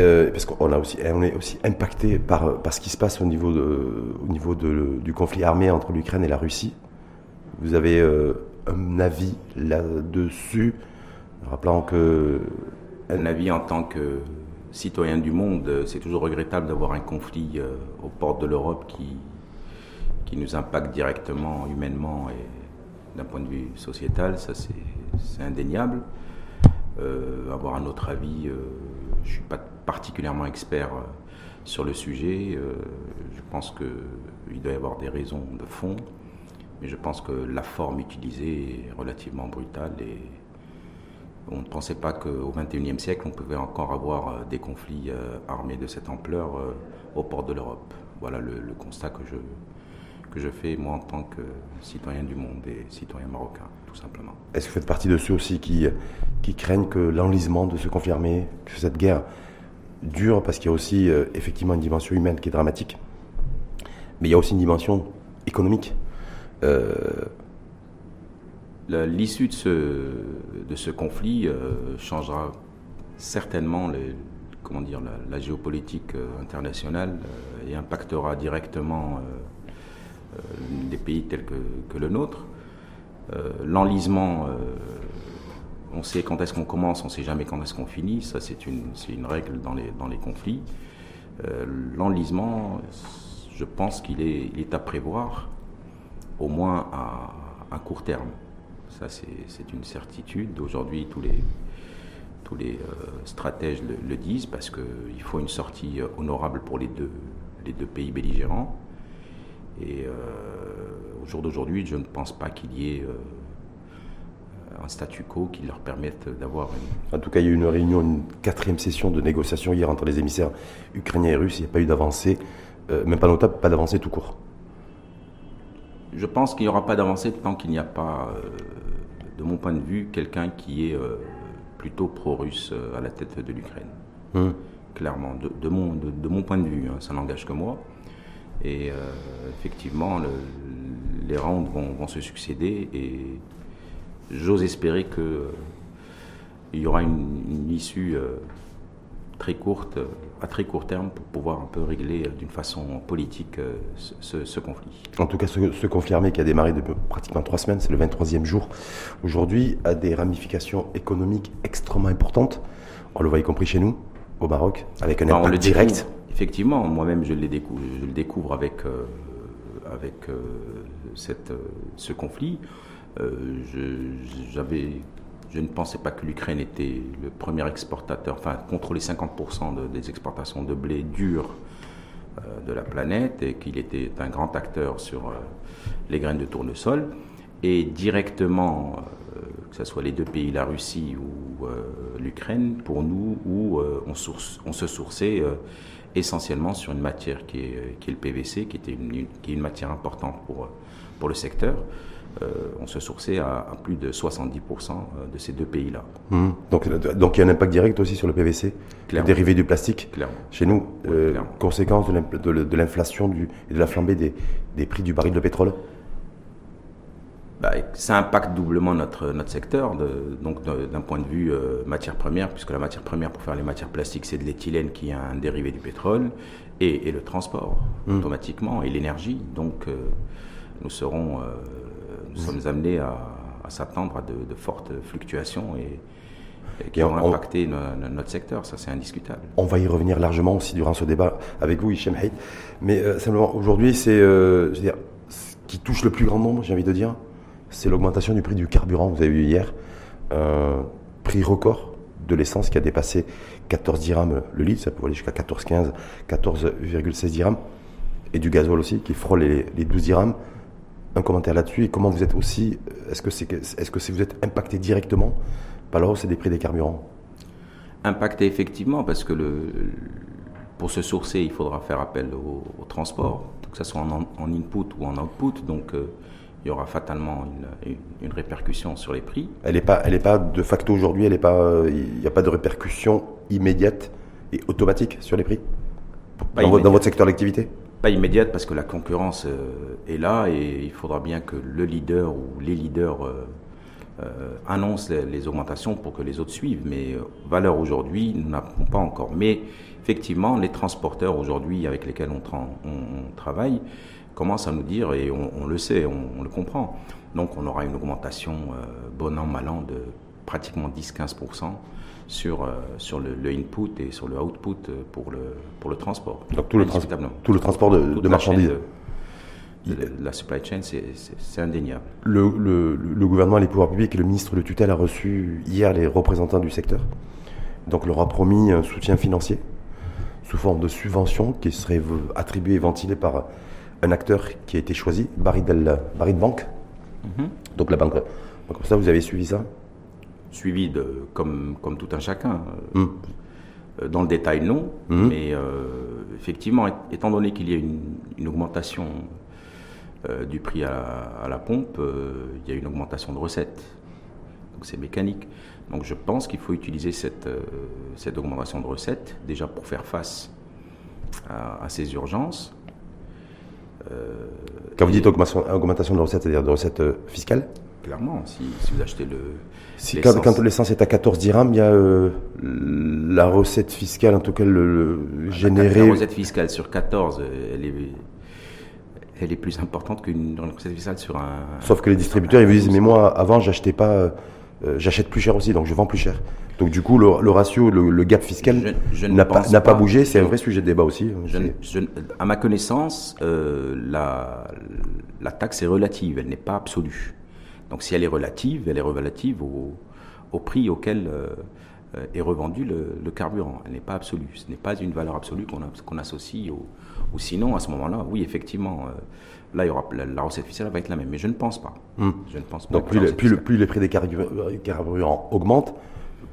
Euh, parce qu'on a aussi, on est aussi impacté par, ce qui se passe au niveau, du conflit armé entre l'Ukraine et la Russie. Vous avez euh, un avis là-dessus, rappelant que... Un avis en tant que citoyen du monde, c'est toujours regrettable d'avoir un conflit euh, aux portes de l'Europe qui, qui nous impacte directement, humainement et d'un point de vue sociétal, ça c'est indéniable. Avoir un autre avis, je ne suis pas particulièrement expert euh, sur le sujet. je pense qu'il doit y avoir des raisons de fond, mais je pense que la forme utilisée est relativement brutale et on ne pensait pas qu'au XXIe siècle, on pouvait encore avoir des conflits armés de cette ampleur aux portes de l'Europe. Voilà le, constat que je, que je fais moi en tant que citoyen du monde et citoyen marocain, tout simplement. Est-ce que vous faites partie de ceux aussi qui craignent que l'enlisement de se confirmer, que cette guerre dure, parce qu'il y a aussi euh, effectivement une dimension humaine qui est dramatique, mais il y a aussi une dimension économique. Euh, l'issue de ce, de ce conflit euh, changera certainement comment dire, la, géopolitique internationale et impactera directement des pays tels que, le nôtre. L'enlisement, on sait quand est-ce qu'on commence, on ne sait jamais quand est-ce qu'on finit. Ça, c'est une, une, règle dans les, dans les conflits. L'enlisement, je pense qu'il est, est, à prévoir, au moins à, court terme. Ça, c'est une certitude. Aujourd'hui, tous les, tous les stratèges le, disent parce qu'il faut une sortie honorable pour les deux, les deux pays belligérants. Et euh, au jour d'aujourd'hui, je ne pense pas qu'il y ait euh, un statu quo qui leur permette d'avoir une... En tout cas, il y a eu une réunion, une quatrième session de négociation hier entre les émissaires ukrainiens et russes. Il n'y a pas eu d'avancée, euh, même pas notable, pas d'avancée tout court. Je pense qu'il n'y aura pas d'avancée tant qu'il n'y a pas, de mon point de vue, quelqu'un qui est plutôt pro-russe à la tête de l'Ukraine. Hum. Clairement, de, mon, de, mon point de vue, hein, ça n'engage que moi. Et euh, effectivement, les rounds vont, se succéder et j'ose espérer qu'il euh, y aura une, issue euh, très courte, à très court terme, pour pouvoir un peu régler d'une façon politique ce, conflit. En tout cas, ce, conflit armé qui a démarré depuis pratiquement trois semaines, c'est le 23e jour aujourd'hui, a des ramifications économiques extrêmement importantes. On le voit y compris chez nous, au Maroc, avec un impact direct. Effectivement, moi-même, je, le découvre avec, euh, avec euh, cette, euh, ce conflit. Je, je ne pensais pas que l'Ukraine était le premier exportateur, enfin, contrôlait 50% des exportations de blé dur de la planète et qu'il était un grand acteur sur les graines de tournesol. Et directement, que ce soit les deux pays, la Russie ou l'Ukraine, pour nous, où on, se sourçait essentiellement sur une matière qui est, le PVC, qui, était une, est une matière importante pour le secteur. Euh, on se sourçait à, plus de 70% de ces deux pays-là. Mmh. Donc, donc il y a un impact direct aussi sur le PVC, le dérivé du plastique. Clairement. Chez nous, euh, conséquence de l'inflation et de la flambée des, des prix du baril de pétrole bah, ça impacte doublement notre, notre secteur, de, donc d'un point de vue euh, matière première, puisque la matière première pour faire les matières plastiques, c'est de l'éthylène qui est un dérivé du pétrole, et, le transport, mmh. automatiquement, et l'énergie. Donc, euh, nous serons, euh, nous sommes amenés à, s'attendre à de, fortes fluctuations et, qui vont impacter notre secteur, ça c'est indiscutable. On va y revenir largement aussi durant ce débat avec vous, Hichem Haït. Mais simplement, aujourd'hui, c'est ce qui touche le plus grand nombre, j'ai envie de dire, c'est l'augmentation du prix du carburant, vous avez vu hier. Euh, prix record de l'essence qui a dépassé 14 dirhams le litre, ça peut aller jusqu'à 14,15, 14,16 dirhams. Et du gasoil aussi qui frôle les, 12 dirhams. Un commentaire là-dessus. Et comment vous êtes aussi, est-ce que, c'est, est-ce que vous êtes impacté directement par la hausse des prix des carburants? Impacté effectivement parce que le, pour se sourcer, il faudra faire appel au, transport, que ce soit en, input ou en output. Donc, euh, il y aura fatalement une, répercussion sur les prix. Elle n'est pas, elle est pas de facto aujourd'hui, elle pas, il n'y a pas de répercussion immédiate et automatique sur les prix? Dans, votre secteur d'activité? Pas immédiate parce que la concurrence euh, est là et il faudra bien que le leader ou les leaders euh, annonce les, augmentations pour que les autres suivent. Mais valeur aujourd'hui, nous n'avons pas encore. Mais effectivement, les transporteurs aujourd'hui avec lesquels on, on, travaille commencent à nous dire, et on, le sait, on, le comprend. Donc on aura une augmentation bon an, mal an de pratiquement 10-15% sur, euh, sur le, input et sur le output euh, pour le, pour le transport. Donc tout le, tout le transport de, marchandises la supply chain, c'est indéniable. Le, le, le, gouvernement, les pouvoirs publics et le ministre de tutelle a reçu hier les représentants du secteur. Donc leur a promis un soutien financier sous forme de subvention qui serait attribuée et ventilée par un acteur qui a été choisi, Barry, Del, Barry de Banque. Mhm. Donc la banque. Donc, comme ça, vous avez suivi ça? Suivi de, comme, comme tout un chacun. Mm. Euh, dans le détail, non. Mm. Mais euh, effectivement, étant donné qu'il y a une, augmentation euh, du prix à, la pompe, il y a une augmentation de recettes. Donc c'est mécanique. Donc je pense qu'il faut utiliser cette, cette augmentation de recettes déjà pour faire face à, ces urgences. Quand vous dites augmentation, de recettes, c'est-à-dire de recettes fiscales? Clairement, si, si, vous achetez le, si quand, l'essence est à 14 dirhams, il y a euh, la recette fiscale, en tout cas le, générée. La recette fiscale sur 14, elle est, elle est plus importante qu'une recette fiscale sur un. Sauf que les distributeurs, ils vous disent, mais moi, avant, j'achetais pas, euh, j'achète plus cher aussi, donc je vends plus cher. Donc du coup, le, ratio, le, gap fiscal n'a pas, pas, bougé. C'est un vrai sujet de débat aussi. Hein, à ma connaissance, euh, la, la taxe est relative, elle n'est pas absolue. Donc si elle est relative, elle est relative au, prix auquel euh, est revendu le, carburant. Elle n'est pas absolue. Ce n'est pas une valeur absolue qu'on associe au, ou sinon à ce moment-là, oui effectivement, euh, là il y aura la, recette fiscale va être la même. Mais je ne pense pas. Hmm. Je ne pense pas. Donc plus, plus, les prix des carburants augmentent,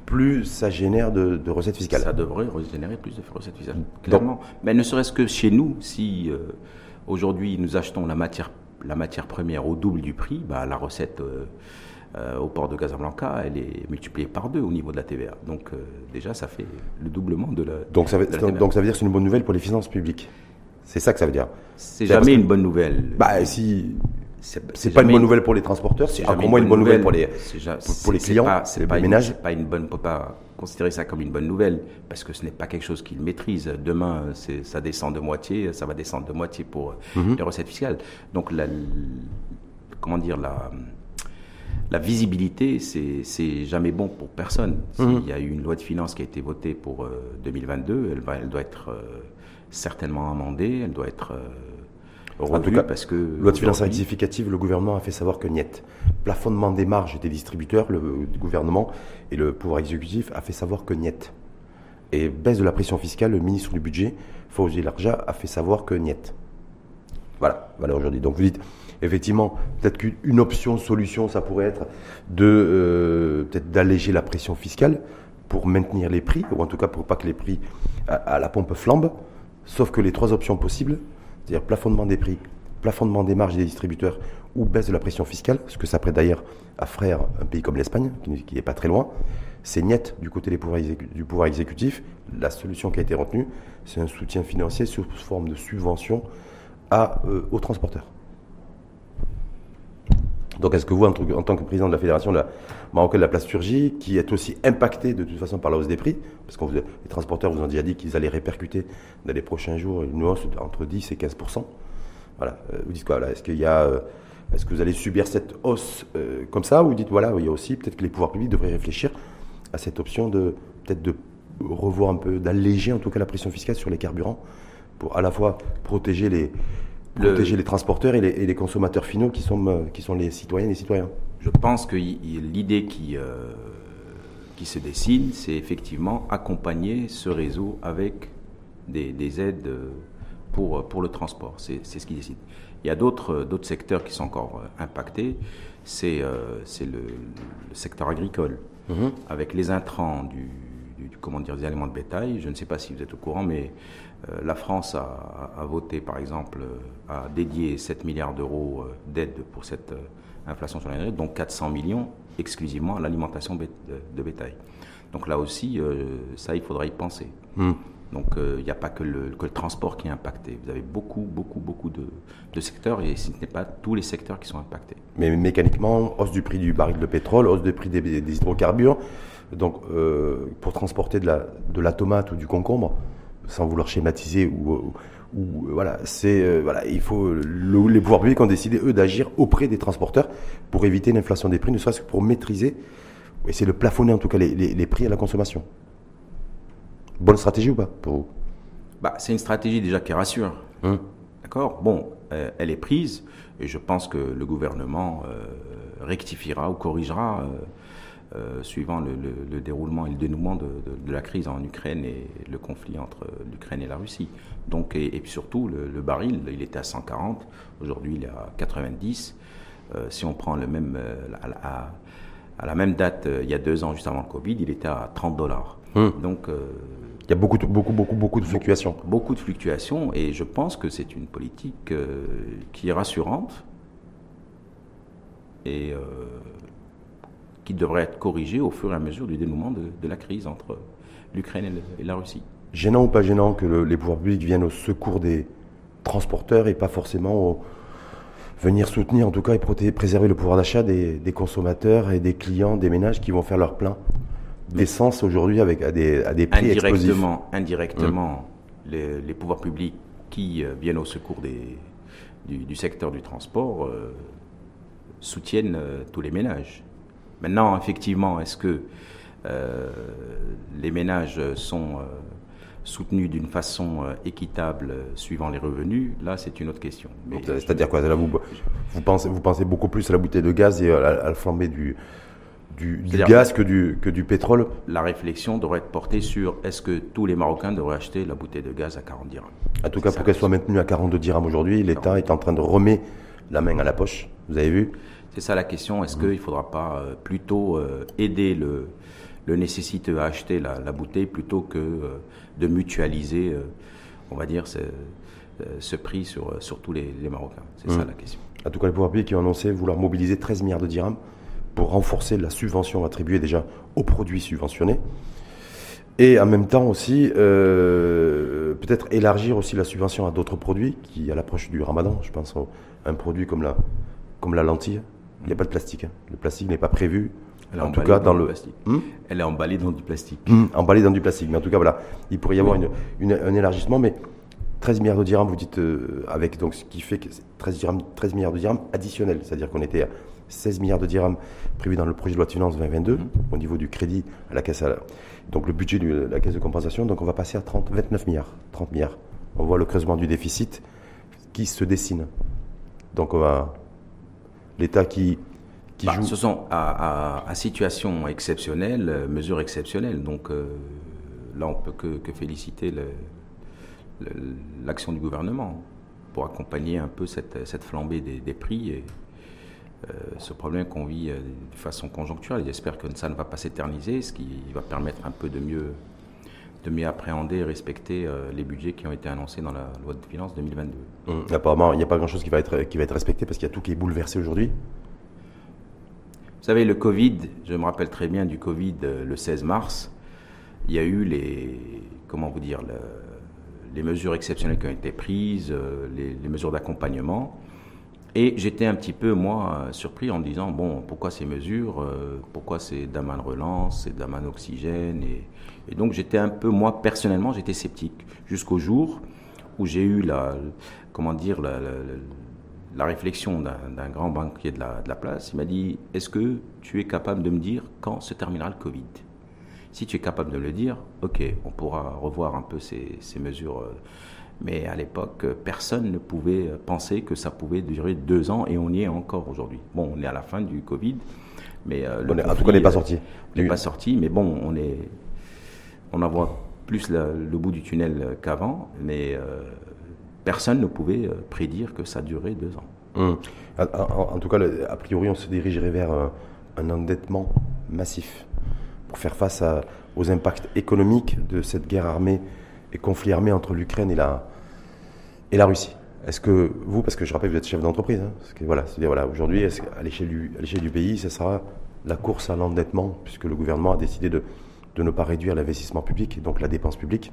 plus ça génère de, recettes fiscales. Ça devrait générer plus de recettes fiscales, clairement. Mais ne serait-ce que chez nous, si euh, aujourd'hui nous achetons la matière la matière première au double du prix, bah, la recette euh, euh, au port de Casablanca, elle est multipliée par deux au niveau de la TVA. Donc euh, déjà, ça fait le doublement de la. Donc ça veut, donc, ça veut dire que c'est une bonne nouvelle pour les finances publiques. C'est ça que ça veut dire. C'est jamais une bonne nouvelle. Bah si. C'est pas une bonne nouvelle pour les transporteurs, c'est encore moins une bonne nouvelle, pour les, pour, les clients, c'est pas, ménages. Pas une bonne, pas considérer ça comme une bonne nouvelle parce que ce n'est pas quelque chose qu'ils maîtrisent. Demain, ça descend de moitié, ça va descendre de moitié pour mhm. les recettes fiscales. Donc, la, comment dire, la, la visibilité, c'est jamais bon pour personne. Mhm. Il y a eu une loi de finances qui a été votée pour 2022, euh, elle, va, elle doit être euh, certainement amendée, elle doit être euh, en tout cas, parce que loi de finances rectificative, le gouvernement a fait savoir que niet. Plafonnement des marges des distributeurs, le gouvernement et le pouvoir exécutif a fait savoir que niet. Et baisse de la pression fiscale, le ministre du budget, Fauzi Larja, a fait savoir que niet. Voilà, voilà aujourd'hui. Donc vous dites, effectivement, peut-être qu'une option, solution, ça pourrait être de euh, peut-être d'alléger la pression fiscale pour maintenir les prix, ou en tout cas pour pas que les prix à la pompe flambent. Sauf que les trois options possibles, c'est-à-dire plafonnement des prix, plafonnement des marges des distributeurs ou baisse de la pression fiscale, ce que ça prête d'ailleurs à frère un pays comme l'Espagne, qui n'est pas très loin. C'est net du côté du pouvoir exécutif. La solution qui a été retenue, c'est un soutien financier sous forme de subvention euh, aux transporteurs. Donc est-ce que vous, en, tant que président de la Fédération marocaine de la plasturgie, qui est aussi impacté de toute façon par la hausse des prix, parce que les transporteurs vous ont déjà dit qu'ils allaient répercuter dans les prochains jours une hausse entre 10 et 15% Voilà, euh, vous dites quoi Est-ce qu'il euh, que vous allez subir cette hausse euh, comme ça, ou vous dites voilà, il y a aussi peut-être que les pouvoirs publics devraient réfléchir à cette option de peut-être de revoir un peu, d'alléger en tout cas la pression fiscale sur les carburants pour à la fois protéger les protéger les transporteurs et les, consommateurs finaux qui sont, euh, qui sont les citoyennes et les citoyens. Je pense que l'idée qui, euh, qui se dessine, c'est effectivement accompagner ce réseau avec des, aides pour, pour le transport. C'est ce qui décide. Il y a d'autres secteurs qui sont encore euh, impactés. C'est le, le, secteur agricole, mhm. avec les intrants du, comment dire, des aliments de bétail. Je ne sais pas si vous êtes au courant, mais euh, la France a, voté, par exemple, à dédier 7 milliards d'euros euh, d'aide pour cette euh, inflation sur l'énergie, donc 400 millions exclusivement à l'alimentation de bétail. Donc là aussi, ça, il faudra y penser. Hmm. Donc il n'y a pas que le, que le, transport qui est impacté. Vous avez beaucoup, beaucoup, beaucoup de, de secteurs et ce n'est pas tous les secteurs qui sont impactés. Mais mécaniquement, hausse du prix du baril de pétrole, hausse du prix des, des hydrocarbures. Donc pour transporter de la, de la tomate ou du concombre, sans vouloir schématiser ou, ou voilà, c'est voilà, il faut les pouvoirs publics ont décidé eux d'agir auprès des transporteurs pour éviter l'inflation des prix, ne serait-ce que pour maîtriser, et c'est le plafonner en tout cas les, les, les prix à la consommation. Bonne stratégie ou pas pour bah, C'est une stratégie déjà qui rassure. Hum. D'accord? Bon, euh, elle est prise et je pense que le gouvernement euh, rectifiera ou corrigera euh, euh suivant le, le, le, déroulement et le dénouement de, de, de, la crise en Ukraine et le conflit entre l'Ukraine et la Russie. Donc, et, et puis surtout, le, le, baril, il était à 140, aujourd'hui il est à 90. Euh, si on prend le même, à, à, à, la même date, il y a deux ans, juste avant le Covid, il était à 30 dollars. Hum. Donc, il y a beaucoup, de, beaucoup, beaucoup, beaucoup de fluctuations. Beaucoup, beaucoup de fluctuations, et je pense que c'est une politique euh, qui est rassurante et euh, qui devrait être corrigée au fur et à mesure du dénouement de, de la crise entre l'Ukraine et, et, la Russie. Gênant ou pas gênant que le, les pouvoirs publics viennent au secours des transporteurs et pas forcément au, venir soutenir, en tout cas, et protéger, préserver le pouvoir d'achat des, des consommateurs et des clients, des ménages qui vont faire leur plein d'essence aujourd'hui avec à des, à des prix indirectement, explosifs. Indirectement, mmh. les, les, pouvoirs publics qui euh, viennent au secours des, du, du, secteur du transport euh, soutiennent euh, tous les ménages. Maintenant, effectivement, est-ce que euh, les ménages sont euh, soutenus d'une façon euh, équitable suivant les revenus? Là, c'est une autre question. C'est-à-dire quoi? Là, vous, vous, pensez, vous pensez beaucoup plus à la bouteille de gaz et à la, à la flambée du, du, du gaz que du, que du pétrole? La réflexion devrait être portée sur est-ce que tous les Marocains devraient acheter la bouteille de gaz à 40 dirhams? En tout cas, pour qu'elle soit maintenue à 42 dirhams aujourd'hui, l'État est en train de remettre la main à la poche. Vous avez vu? C'est ça la question. Est-ce mmh. qu'il ne faudra pas euh, plutôt euh, aider le, le nécessiteux à acheter la, la bouteille plutôt que euh, de mutualiser, euh, on va dire, ce, euh, ce prix sur, sur tous les, les Marocains? C'est mmh. ça la question. En tout cas, les pouvoirs publics qui ont annoncé vouloir mobiliser 13 milliards de dirhams pour renforcer la subvention attribuée déjà aux produits subventionnés. Et en même temps aussi, peut-être élargir aussi la subvention à d'autres produits qui, à l'approche du ramadan, je pense à un produit comme la, comme la lentille, il n'y a pas de plastique. Hein. Le plastique n'est pas prévu. en tout cas, dans, dans le plastique. Hmm Elle est emballée dans du plastique. Hmm, emballée dans du plastique. Mais en tout cas, voilà, il pourrait y avoir oui. une, une, un élargissement. Mais 13 milliards de dirhams, vous dites, euh, avec donc ce qui fait que 13, dirhams, 13 milliards de dirhams additionnels. C'est-à-dire qu'on était à 16 milliards de dirhams prévus dans le projet de loi de finances 2022 mmh. au niveau du crédit à la caisse à la, donc le budget de la caisse de compensation donc on va passer à 30 29 milliards 30 milliards on voit le creusement du déficit qui se dessine donc on va l'état qui qui bah, joue ce sont à, à, à situation exceptionnelle euh, mesures exceptionnelles donc euh, là on peut que, que féliciter l'action du gouvernement pour accompagner un peu cette, cette flambée des, des prix et euh, ce problème qu'on vit de façon conjoncturelle. J'espère que ça ne va pas s'éterniser, ce qui va permettre un peu de mieux, de mieux appréhender et respecter euh, les budgets qui ont été annoncés dans la loi de finances 2022. Mmh. Apparemment, il n'y a pas grand-chose qui, va être, qui va être respecté parce qu'il y a tout qui est bouleversé aujourd'hui. Vous savez, le Covid, je me rappelle très bien du Covid le 16 mars, il y a eu les, comment vous dire, le, les mesures exceptionnelles qui ont été prises, les, les mesures d'accompagnement. Et j'étais un petit peu, moi, surpris en me disant, bon, pourquoi ces mesures euh, Pourquoi c'est Daman Relance, c'est Daman Oxygène et, et, donc j'étais un peu, moi, personnellement, j'étais sceptique. Jusqu'au jour où j'ai eu la, comment dire, la, la, la réflexion d'un grand banquier de la, de la place. Il m'a dit, est-ce que tu es capable de me dire quand se terminera le Covid? Si tu es capable de le dire, ok, on pourra revoir un peu ces, ces mesures. Euh, mais à l'époque, personne ne pouvait penser que ça pouvait durer deux ans et on y est encore aujourd'hui. Bon, on est à la fin du Covid, mais euh, le on est, conflit, en tout cas, on n'est pas sorti. On n'est pas sorti, mais bon, on est, on en voit plus le bout du tunnel qu'avant, mais euh, personne ne pouvait euh, prédire que ça durait deux ans. Hum. En, tout cas, a priori, on se dirigerait vers un, endettement massif pour faire face aux impacts économiques de cette guerre armée et conflit armé entre l'Ukraine et la, et la Russie. Est-ce que vous, parce que je rappelle que vous êtes chef d'entreprise, hein, voilà, c'est-à-dire voilà, aujourd'hui, à l'échelle du, du pays, ce sera la course à l'endettement, puisque le gouvernement a décidé de, de ne pas réduire l'investissement public, donc la dépense publique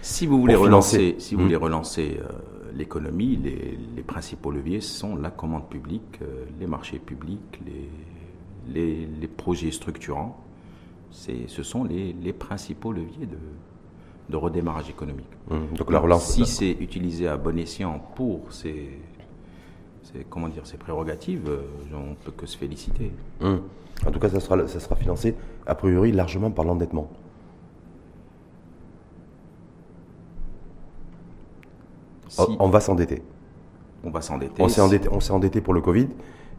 Si vous voulez relancer, si vous voulez hmm. relancer euh, l'économie, les, principaux leviers sont la commande publique, euh, les marchés publics, les, les, projets structurants. Ce sont les, principaux leviers de, de redémarrage économique. Hmm. Donc la relance, si c'est utilisé à bon escient pour ces, comment dire, ces prérogatives, euh, on ne peut que se féliciter. Hmm. En tout cas, ça sera, ça sera financé a priori largement par l'endettement. on va s'endetter. On va s'endetter. On s'est endetté, on s'est endetté pour le Covid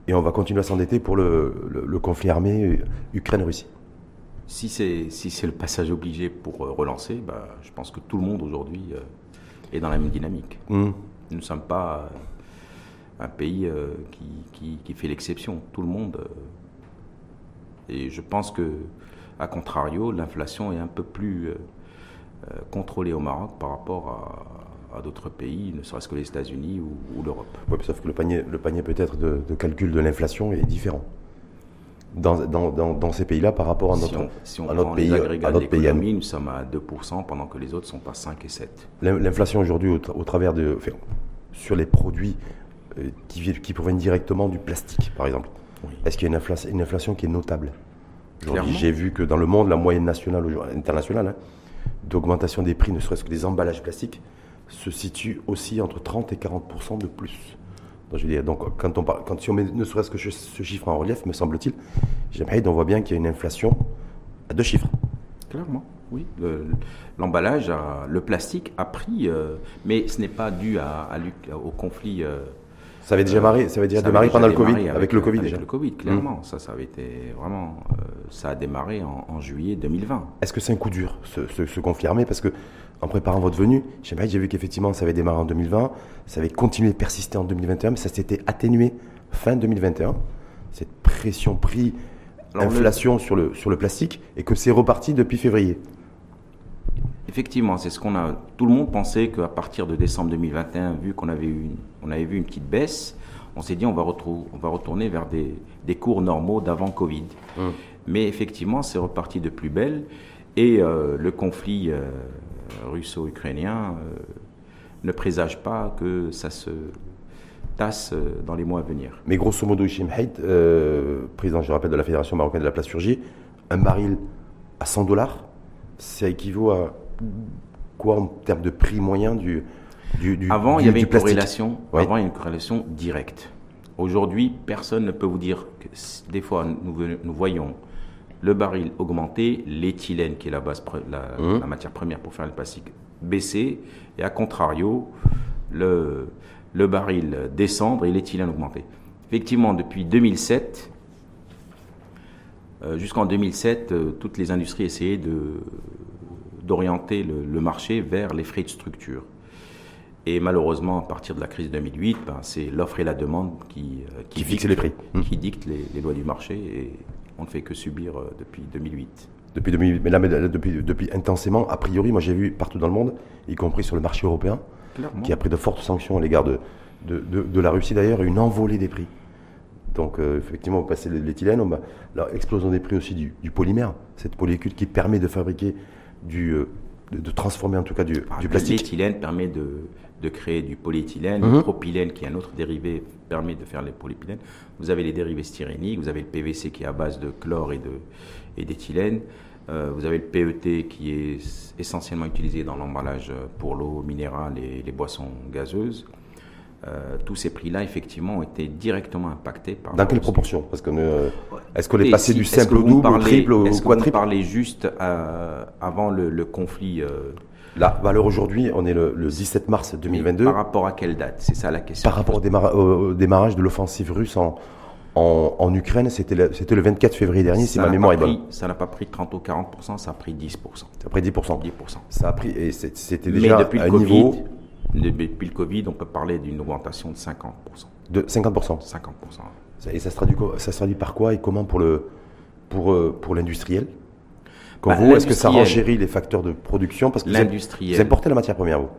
et on va continuer à s'endetter pour le, conflit armé Ukraine-Russie. Si c'est si c'est le passage obligé pour euh, relancer, bah, je pense que tout le monde aujourd'hui euh, est dans la même dynamique. Hmm. Nous ne sommes pas euh, un pays qui, qui, fait l'exception. Tout le monde. et je pense que, à contrario, l'inflation est un peu plus contrôlée au Maroc par rapport à, à d'autres pays, ne serait-ce que les États-Unis ou, l'Europe. Oui, sauf que le panier, le panier peut-être de, calcul de l'inflation est différent dans, dans, dans, ces pays-là par rapport à notre, si on, notre pays. à notre pays. Nous sommes à 2% pendant que les autres sont à 5 et 7. L'inflation aujourd'hui, au, travers de. sur les produits euh, qui, qui, proviennent directement du plastique, par exemple, est-ce qu'il y a une inflation, une inflation qui est notable? J'ai vu que dans le monde, la moyenne nationale, internationale, hein, d'augmentation des prix, ne serait-ce que des emballages plastiques, se situe aussi entre 30 et 40% de plus. Donc, je veux dire, donc quand on parle, quand si on met ne serait-ce que ce chiffre en relief, me semble-t-il, on voit bien qu'il y a une inflation à deux chiffres. Clairement, oui. L'emballage, le, plastique a pris, euh, mais ce n'est pas dû à, au conflit. Euh, ça avait déjà démarré, ça avait déjà démarré pendant le Covid, avec, le Covid avec le Covid, clairement. Mmh. Ça, ça avait été vraiment, euh, ça a démarré en, juillet 2020. Est-ce que c'est un coup dur, conflit armé Parce que en préparant votre venue, j'ai vu qu'effectivement, ça avait démarré en 2020, ça avait continué de persister en 2021, mais ça s'était atténué fin 2021. Cette pression prix, inflation sur, le, sur le plastique, et que c'est reparti depuis février. Effectivement, c'est ce qu'on a. Tout le monde pensait qu'à partir de décembre 2021, vu qu'on avait, une, on avait vu une petite baisse, on s'est dit on va, on va retourner vers des, des cours normaux d'avant Covid. Hum. Mais effectivement, c'est reparti de plus belle. Et euh, le conflit euh, russo-ukrainien euh, ne présage pas que ça se tasse dans les mois à venir. Mais grosso modo, Ishim Haït, président, je rappelle, de la Fédération marocaine de la plasturgie, un baril à 100 dollars, ça équivaut à quoi en termes de prix moyen du, du, du Avant, il y avait une corrélation. Avant, il y a une corrélation directe. Aujourd'hui, personne ne peut vous dire que des fois, nous, nous voyons le baril augmenter, l'éthylène, qui est la, base, mmh. la, matière première pour faire le plastique, baisser, et à contrario, le, le baril descendre et l'éthylène augmenter. Effectivement, depuis 2007, euh, jusqu'en 2007, euh, toutes les industries essayaient d'orienter le, marché vers les frais de structure. Et malheureusement, à partir de la crise 2008, ben, c'est l'offre et la demande qui, euh, qui, fixent les prix. Qui dictent les, les, lois du marché. Et on ne fait que subir euh, depuis 2008. Depuis 2008, mais là, depuis, depuis intensément, a priori, moi j'ai vu partout dans le monde, y compris sur le marché européen, qui a pris de fortes sanctions à l'égard de, de, la Russie d'ailleurs, une envolée des prix. Donc euh, effectivement, on passait l'éthylène, on l'explosion des prix aussi du, polymère, cette molécule qui permet de fabriquer du, euh, de, transformer en tout cas du, ah, du plastique. L'éthylène permet de, de créer du polyéthylène, le mhm. propylène qui est un autre dérivé permet de faire les polypylènes. Vous avez les dérivés styréniques, vous avez le PVC qui est à base de chlore et d'éthylène. Euh, vous avez le PET qui est essentiellement utilisé dans l'emballage pour l'eau minérale et les boissons gazeuses. Euh, tous ces prix-là, effectivement, ont été directement impactés par. Dans quelle proportion Parce que euh, est-ce qu'on est passé du simple au double, au triple, au quadruple vous parlez juste avant le, le conflit la valeur aujourd'hui, on est le, 17 mars 2022. par rapport à quelle date? C'est ça la question. Par rapport au, démarrage de l'offensive russe en, en, Ukraine, c'était le, le 24 février dernier, si ma mémoire est bonne. Ça n'a pas pris 30 ou 40%, ça a pris 10%. Ça a pris 10%. 10%. Ça a pris, et c'était déjà Mais depuis le COVID, niveau... Depuis le Covid, on peut parler d'une augmentation de 50%. De 50% 50%. Et ça se traduit, ça se traduit par quoi et comment pour le pour, euh, pour l'industriel? Bah, vous, est-ce que ça renchérit les facteurs de production? Parce que vous importez la matière première, vous?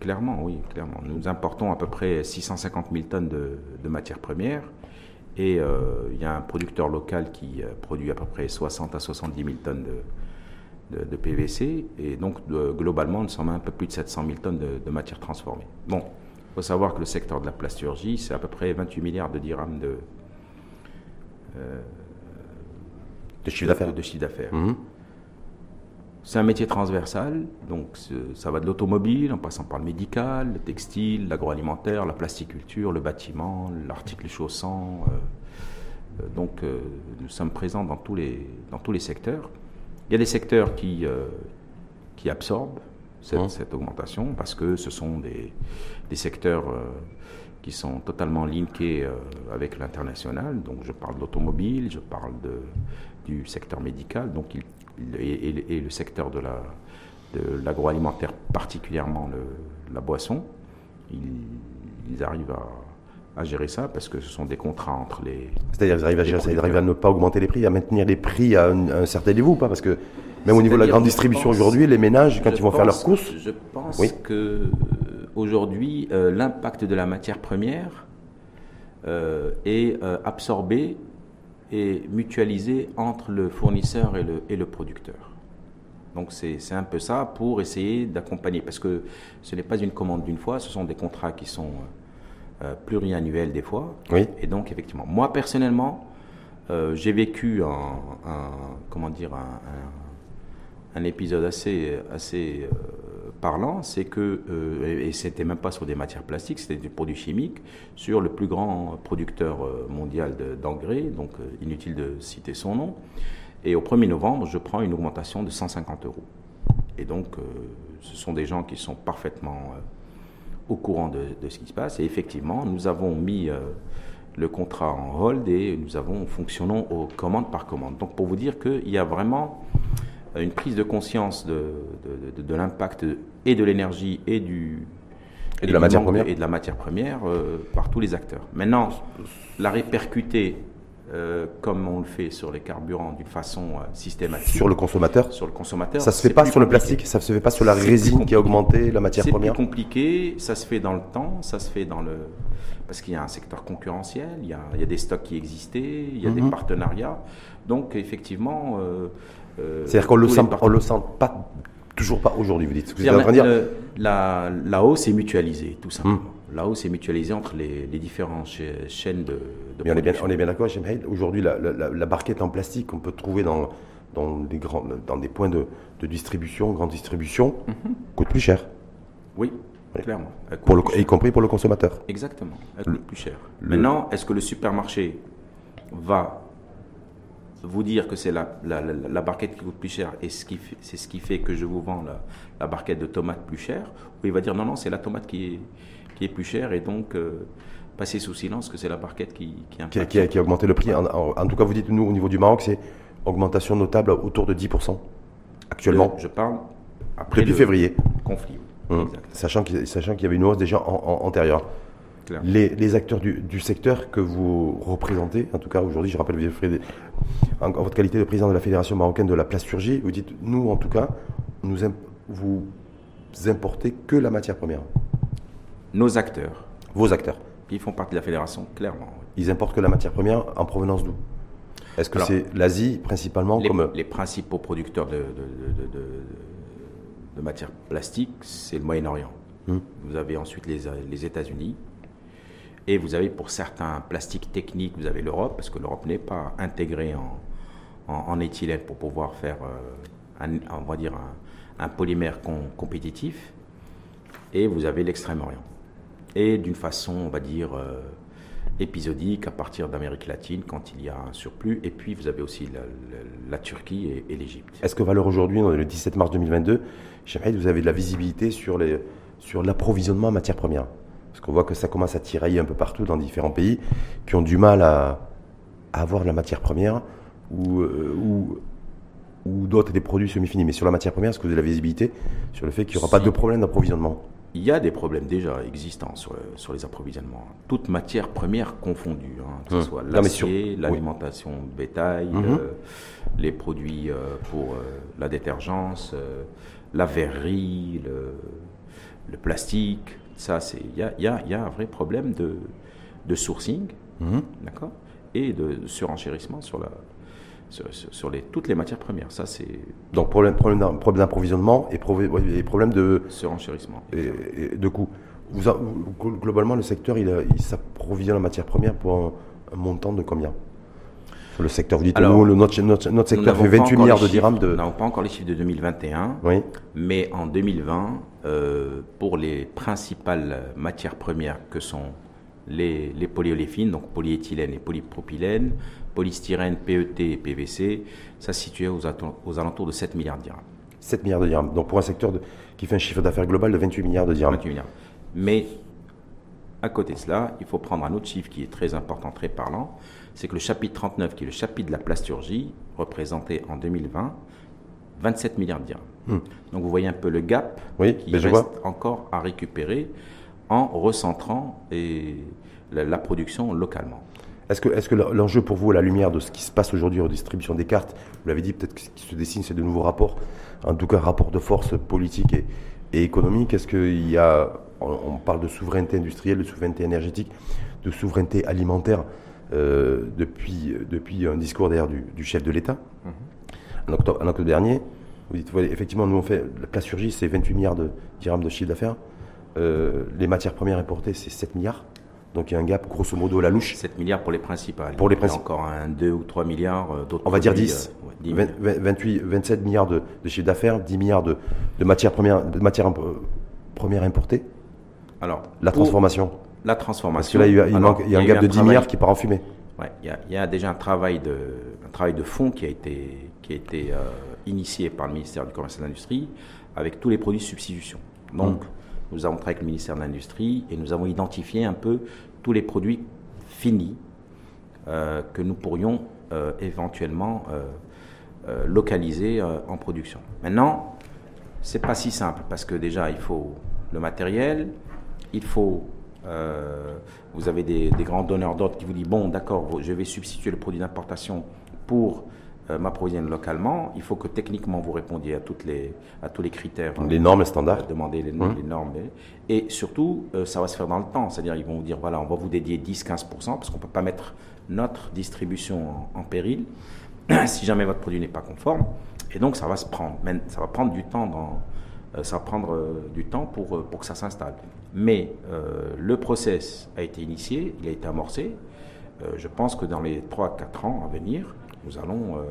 Clairement, oui, clairement. Nous importons à peu près 650 000 tonnes de, de matières premières. Et euh, il y a un producteur local qui euh, produit à peu près 60 à 70 000 tonnes de, PVC. Et donc, globalement, nous sommes à un peu plus de 700 000 tonnes de, de matière transformée. Bon, il faut savoir que le secteur de la plasturgie, c'est à peu près 28 milliards de dirhams de, de chiffre d'affaires. De. Mhm. C'est un métier transversal, donc ça va de l'automobile en passant par le médical, le textile, l'agroalimentaire, la plasticulture, le bâtiment, l'article chaussant. Euh, euh, donc euh, nous sommes présents dans tous, les, dans tous les secteurs. Il y a des secteurs qui, qui absorbent cette, hein? cette, augmentation parce que ce sont des, des secteurs qui sont totalement linkés avec l'international. Donc je parle d'automobile, je parle de, du secteur médical. Donc il et, le secteur de l'agroalimentaire, particulièrement la boisson, ils, arrivent à, gérer ça parce que ce sont des contrats entre les. C'est-à-dire, ils arrivent à gérer ça, ils arrivent à ne pas augmenter les prix, à maintenir les prix à un, certain niveau ou pas Parce que même au niveau de la grande distribution aujourd'hui, les ménages, quand ils vont faire leurs courses. Je pense que euh, aujourd'hui, euh, l'impact de la matière première euh, est absorbé et mutualisé entre le fournisseur et le, et le producteur. Donc c'est un peu ça pour essayer d'accompagner, parce que ce n'est pas une commande d'une fois, ce sont des contrats qui sont euh, pluriannuels des fois. Oui. Et donc effectivement, moi personnellement, euh, j'ai vécu un, comment dire, un, un, épisode assez, assez euh, parlant, c'est que, euh, et c'était même pas sur des matières plastiques, c'était des produits chimiques, sur le plus grand producteur mondial d'engrais, donc inutile de citer son nom. Et au 1er novembre, je prends une augmentation de 150 euros. Et donc, ce sont des gens qui sont parfaitement au courant de, de, ce qui se passe. Et effectivement, nous avons mis le contrat en hold et nous avons fonctionnons aux commandes par commande. Donc, pour vous dire qu'il y a vraiment une prise de conscience de, de, l'impact et de l'énergie et du et de la matière première et de la matière première euh, par tous les acteurs. Maintenant, la répercuter euh, comme on le fait sur les carburants d'une façon euh, systématique sur le consommateur. Sur le consommateur. Ça se fait pas sur le plastique, ça se fait pas sur la résine qui a augmenté la matière première. C'est compliqué, ça se fait dans le temps, ça se fait dans le parce qu'il y a un secteur concurrentiel, il y a, il y a des stocks qui existaient, il y a des mhm. partenariats. Donc effectivement, euh, C'est-à-dire qu'on le sent, on le sent pas toujours pas aujourd'hui, vous dites. la, la, hausse est mutualisée, tout simplement. Hmm. La hausse est mutualisée entre les, différentes chaînes de, de Mais on est bien, on est bien d'accord, Aujourd'hui, la, la, barquette en plastique qu'on peut trouver dans, dans, des grands, dans des points de, de distribution, grande distribution, mhm. coûte plus cher. Oui, clairement. Pour le, y compris pour le consommateur. Exactement, elle coûte plus cher. Maintenant, est-ce que le supermarché va vous dire que c'est la, la, barquette qui coûte plus cher et c'est ce qui fait que je vous vends la, barquette de tomates plus chère, ou il va dire non, non, c'est la tomate qui est, qui est plus chère et donc euh, passer sous silence que c'est la barquette qui, qui, qui, a, qui, a, augmenté le prix. En, tout cas, vous dites, nous, au niveau du Maroc, c'est augmentation notable autour de 10% actuellement. je parle après Depuis février. conflit. Hum. Sachant qu'il y avait une hausse déjà antérieure. Les, acteurs du, secteur que vous représentez, en tout cas aujourd'hui, je rappelle, en, votre qualité de président de la Fédération marocaine de la plasturgie, vous dites, nous en tout cas, nous, vous importez que la matière première. Nos acteurs. Vos acteurs. Ils font partie de la fédération, clairement. Ils importent que la matière première en provenance d'où? Est-ce que c'est l'Asie principalement les, comme... les principaux producteurs de, de, matière plastique, c'est le Moyen-Orient. Hmm. Vous avez ensuite les, les États-Unis, et vous avez pour certains plastiques techniques, vous avez l'Europe, parce que l'Europe n'est pas intégrée en, en, éthylène pour pouvoir faire, euh, un, on va dire, un, polymère compétitif. Et vous avez l'Extrême-Orient. Et d'une façon, on va dire, euh, épisodique à partir d'Amérique latine quand il y a un surplus. Et puis vous avez aussi la, Turquie et, l'Égypte. Est-ce que Valeur aujourd'hui, le 17 mars 2022, vous avez de la visibilité sur l'approvisionnement sur en matières premières? Parce qu'on voit que ça commence à tirailler un peu partout dans différents pays qui ont du mal à, avoir de la matière première ou, euh, ou, ou d'autres des produits semi-finis. Mais sur la matière première, est-ce que vous avez la visibilité sur le fait qu'il n'y aura pas de problème d'approvisionnement? Il y a des problèmes déjà existants sur, sur les approvisionnements. Toute matière première confondue, hein, que ce hum. soit l'acier, l'alimentation de bétail. Euh, les produits euh, pour la détergence, la verrerie, le, le plastique, ça, c'est il y a, y, a, y a, un vrai problème de, de sourcing, d'accord, et de, surenchérissement sur la sur, les, toutes les matières premières. Ça, c'est Donc problème, problème d'approvisionnement et, problème de... Surenchérissement. Et, de coût. Vous, globalement, le secteur, il, il s'approvisionne en matières premières pour un, montant de combien? Le secteur, vous dites, nous, le, notre, notre, secteur fait 28 milliards de dirhams de... Nous n'avons pas encore les chiffres de 2021, oui. mais en 2020, euh, pour les principales matières premières que sont les, les polyoléfines, donc polyéthylène et polypropylène, polystyrène, PET et PVC, ça se situait aux, aux, alentours de 7 milliards de dirhams. 7 milliards de dirhams. Donc pour un secteur qui fait un chiffre d'affaires global de 28 milliards de dirhams. 28 milliards. Mais à côté de cela, il faut prendre un autre chiffre qui est très important, très parlant, c'est que le chapitre 39, qui est le chapitre de la plasturgie, représentait en 2020 27 milliards de dirhams. Hmm. Donc vous voyez un peu le gap qui reste encore à récupérer en recentrant et la, production localement. Est-ce que, est que l'enjeu pour vous, à la lumière de ce qui se passe aujourd'hui en distribution des cartes, vous l'avez dit, peut-être que ce qui se dessine, c'est de nouveaux rapports, en tout cas rapports de force politique et, économique. Est-ce qu'il y a, on, parle de souveraineté industrielle, de souveraineté énergétique, de souveraineté alimentaire euh, depuis, depuis un discours d'ailleurs du, chef de l'État? Mm-hmm. en, octobre, en, octobre, dernier. Vous dites, effectivement, nous on fait, la plasturgie, c'est 28 milliards de dirhams de chiffre d'affaires. Euh, les matières premières importées, c'est 7 milliards. Donc il y a un gap grosso modo à la louche. 7 milliards pour les principales. Pour les principales. encore un 2 ou 3 milliards euh, d'autres. On va dire 10. 28, 27 milliards de, chiffre d'affaires, 10 milliards de, matières premières, de premières importées. Alors, la transformation. La transformation. Parce que là, il y a, un gap de 10 milliards qui part en fumée. Ouais, il, y a, déjà un travail de, un travail de fond qui a été, qui a été euh, initié par le ministère du Commerce et de l'Industrie avec tous les produits de substitution. Donc, hum. Nous avons travaillé avec le ministère de l'Industrie et nous avons identifié un peu tous les produits finis euh, que nous pourrions euh, éventuellement euh, localiser en production. Maintenant, c'est pas si simple parce que déjà il faut le matériel, il faut vous avez des, des grands donneurs d'ordre qui vous disent bon d'accord je vais substituer le produit d'importation pour euh, m'approvisionne localement, il faut que techniquement vous répondiez à, toutes les, à tous les critères. Les normes standards. Euh, demander les, hum. les, normes. Et surtout, euh, ça va se faire dans le temps. C'est-à-dire, ils vont vous dire, voilà, on va vous dédier 10-15%, parce qu'on ne peut pas mettre notre distribution en, péril si jamais votre produit n'est pas conforme. Et donc, ça va se prendre. Ça va prendre du temps dans, ça va prendre du temps pour, pour que ça s'installe. Mais le process a été initié, il a été amorcé. je pense que dans les 3-4 ans à venir, nous allons euh,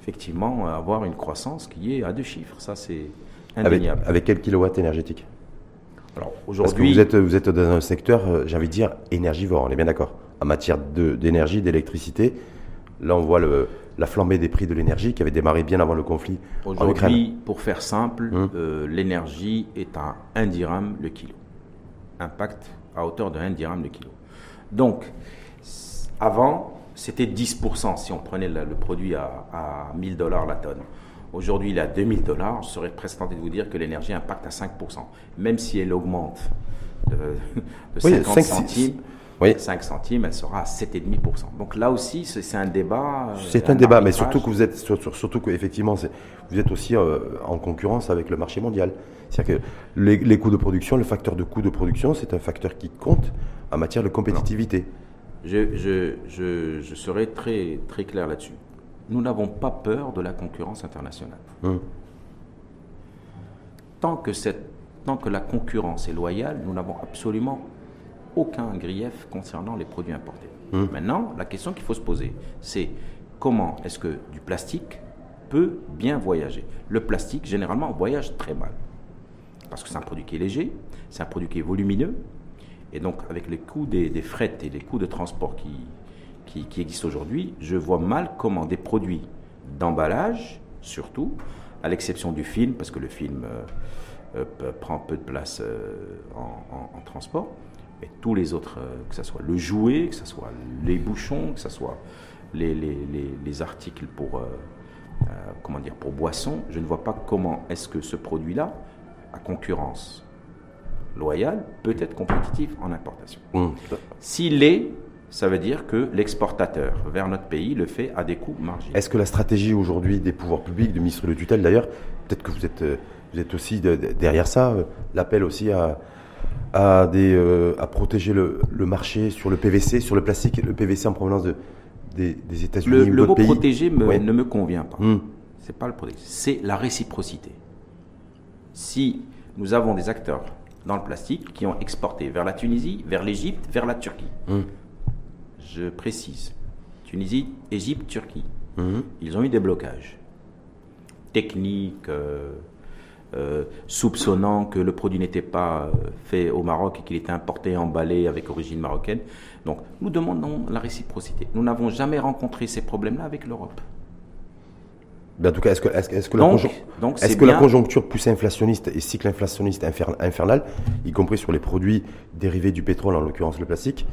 effectivement avoir une croissance qui est à deux chiffres. Ça, c'est indéniable. Avec, quel kilowatt énergétique? Alors aujourd'hui, vous êtes, vous êtes dans un secteur, euh, j'ai envie de dire, énergivore, on est bien d'accord. En matière d'énergie, d'électricité, là on voit le, la flambée des prix de l'énergie qui avait démarré bien avant le conflit Aujourd'hui, pour faire simple, hum. euh, l'énergie est à 1 dirham le kilo. Impact à hauteur de 1 dirham le kilo. Donc, avant, c'était 10% si on prenait le, produit à, à 1000 dollars la tonne. Aujourd'hui, il est à 2000 dollars. Je serais presque tenté de vous dire que l'énergie impacte à 5%. Même si elle augmente de, 50 centimes, 5 centimes, elle sera à 7,5%. Donc là aussi, c'est un débat. Euh, c'est un, débat, mais surtout que vous êtes, surtout qu'effectivement, vous êtes aussi euh, en concurrence avec le marché mondial. C'est-à-dire que les, coûts de production, le facteur de coût de production, c'est un facteur qui compte en matière de compétitivité je, je, serai très, très clair là-dessus. Nous n'avons pas peur de la concurrence internationale. Hum. Tant, que cette, tant que la concurrence est loyale, nous n'avons absolument aucun grief concernant les produits importés. Hum. Maintenant, la question qu'il faut se poser, c'est comment est-ce que du plastique peut bien voyager? Le plastique, généralement, voyage très mal. Parce que c'est un produit qui est léger, c'est un produit qui est volumineux, et donc, avec les coûts des, des frettes et les coûts de transport qui, qui, existent aujourd'hui, je vois mal comment des produits d'emballage, surtout, à l'exception du film, parce que le film euh, euh, prend peu de place euh, en, transport, mais tous les autres, que ce soit le jouet, que ce soit les bouchons, que ce soit les, les, les, articles pour, comment dire, pour boissons, je ne vois pas comment est-ce que ce produit-là, à concurrence loyal peut être compétitif en importation. Mmh. S'il est, ça veut dire que l'exportateur vers notre pays le fait à des coûts marginaux. Est-ce que la stratégie aujourd'hui des pouvoirs publics, du ministre de tutelle d'ailleurs, peut-être que vous êtes, euh, vous êtes aussi derrière ça, euh, l'appel aussi à, à, des, euh, à protéger le, marché sur le PVC, sur le plastique, le PVC en provenance de, des, États-Unis Le, le mot protéger ne me convient pas. Hmm. C'est pas le protéger, c'est la réciprocité. Si nous avons des acteurs dans le plastique qui ont exporté vers la Tunisie, vers l'Égypte, vers la Turquie. Hmm. Je précise, Tunisie, Égypte, Turquie. Hmm. Ils ont eu des blocages techniques, euh, euh, soupçonnant que le produit n'était pas euh, fait au Maroc et qu'il était importé, emballé avec origine marocaine. Donc nous demandons la réciprocité. Nous n'avons jamais rencontré ces problèmes-là avec l'Europe. En tout cas, est-ce que, est que, la, conjoncture plus inflationniste et cycle inflationniste infernal, y compris sur les produits dérivés du pétrole, en l'occurrence le plastique,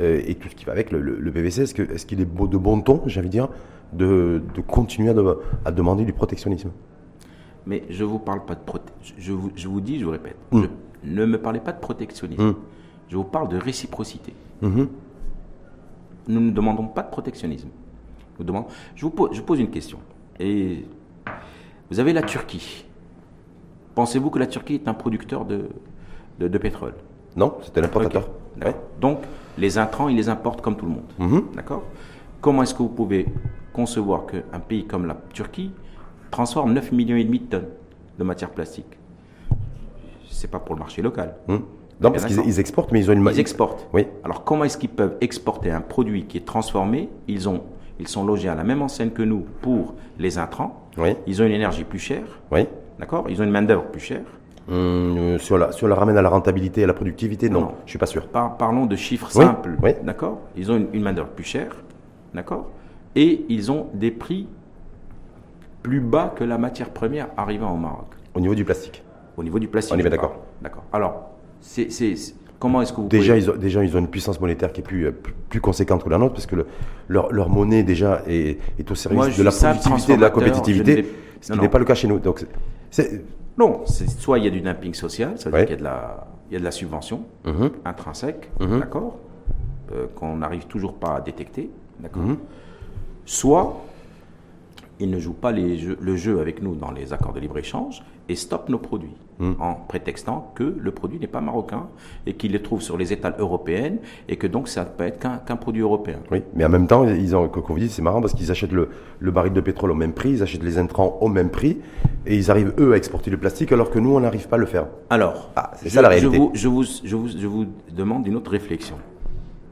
euh, et tout ce qui va avec le, PVC, est-ce qu'il est, de bon ton, j'ai envie de dire, de, continuer à, demander du protectionnisme? Mais je vous parle pas de je, vous, je vous dis, je vous répète, hmm. ne me parlez pas de protectionnisme. Hmm. Je vous parle de réciprocité. Hmm. Nous ne demandons pas de protectionnisme. Nous demandons, je vous pose, je pose une question. Et vous avez la Turquie. Pensez-vous que la Turquie est un producteur de, de, pétrole? Non, c'est un importateur. Donc, les intrants, ils les importent comme tout le monde. Mhm. D'accord Comment est-ce que vous pouvez concevoir qu'un pays comme la Turquie transforme 9 millions et demi de tonnes de matière plastique? C'est pas pour le marché local. Mhm. Non, parce qu'ils exportent, mais ils ont une... Ils exportent. Oui. Alors, comment est-ce qu'ils peuvent exporter un produit qui est transformé? Ils ont ils sont logés à la même enseigne que nous pour les intrants. Oui. Ils ont une énergie plus chère. Oui. D'accord? Ils ont une main-d'œuvre plus chère. Hum, sur, la, sur la ramène à la rentabilité et à la productivité, non, je je suis pas sûr. parlons de chiffres simples. Oui. D'accord? Ils ont une, une main-d'œuvre plus chère. D'accord? Et ils ont des prix plus bas que la matière première arrivant au Maroc. Au niveau du plastique Au niveau du plastique. On est d'accord. D'accord. Alors, c'est Comment est-ce que vous déjà, ils ont, déjà, ils ont une puissance monétaire qui est plus, plus, conséquente que la nôtre, parce que leur, leur, monnaie, déjà, est, est au service de la productivité, de la compétitivité, ce qui n'est pas le cas chez nous. Donc, non, soit il y a du dumping social, ça veut dire qu'il y a de la, il y a de la subvention mhm. intrinsèque, mhm. d'accord, euh, qu'on n'arrive toujours pas à détecter, d'accord. Mhm. Soit ils ne jouent pas le jeu avec nous dans les accords de libre-échange et stoppent nos produits hmm. en prétextant que le produit n'est pas marocain et qu'ils les trouvent sur les étals européennes et que donc ça peut être qu'un produit européen. Oui, mais en même temps, ils ont, comme vous dites, c'est marrant parce qu'ils achètent le, baril de pétrole au même prix, ils achètent les intrants au même prix et ils arrivent eux à exporter le plastique alors que nous, on n'arrive pas à le faire. Alors, ah, c'est ça la réalité. Je vous, je, vous, je, vous, je vous demande une autre réflexion.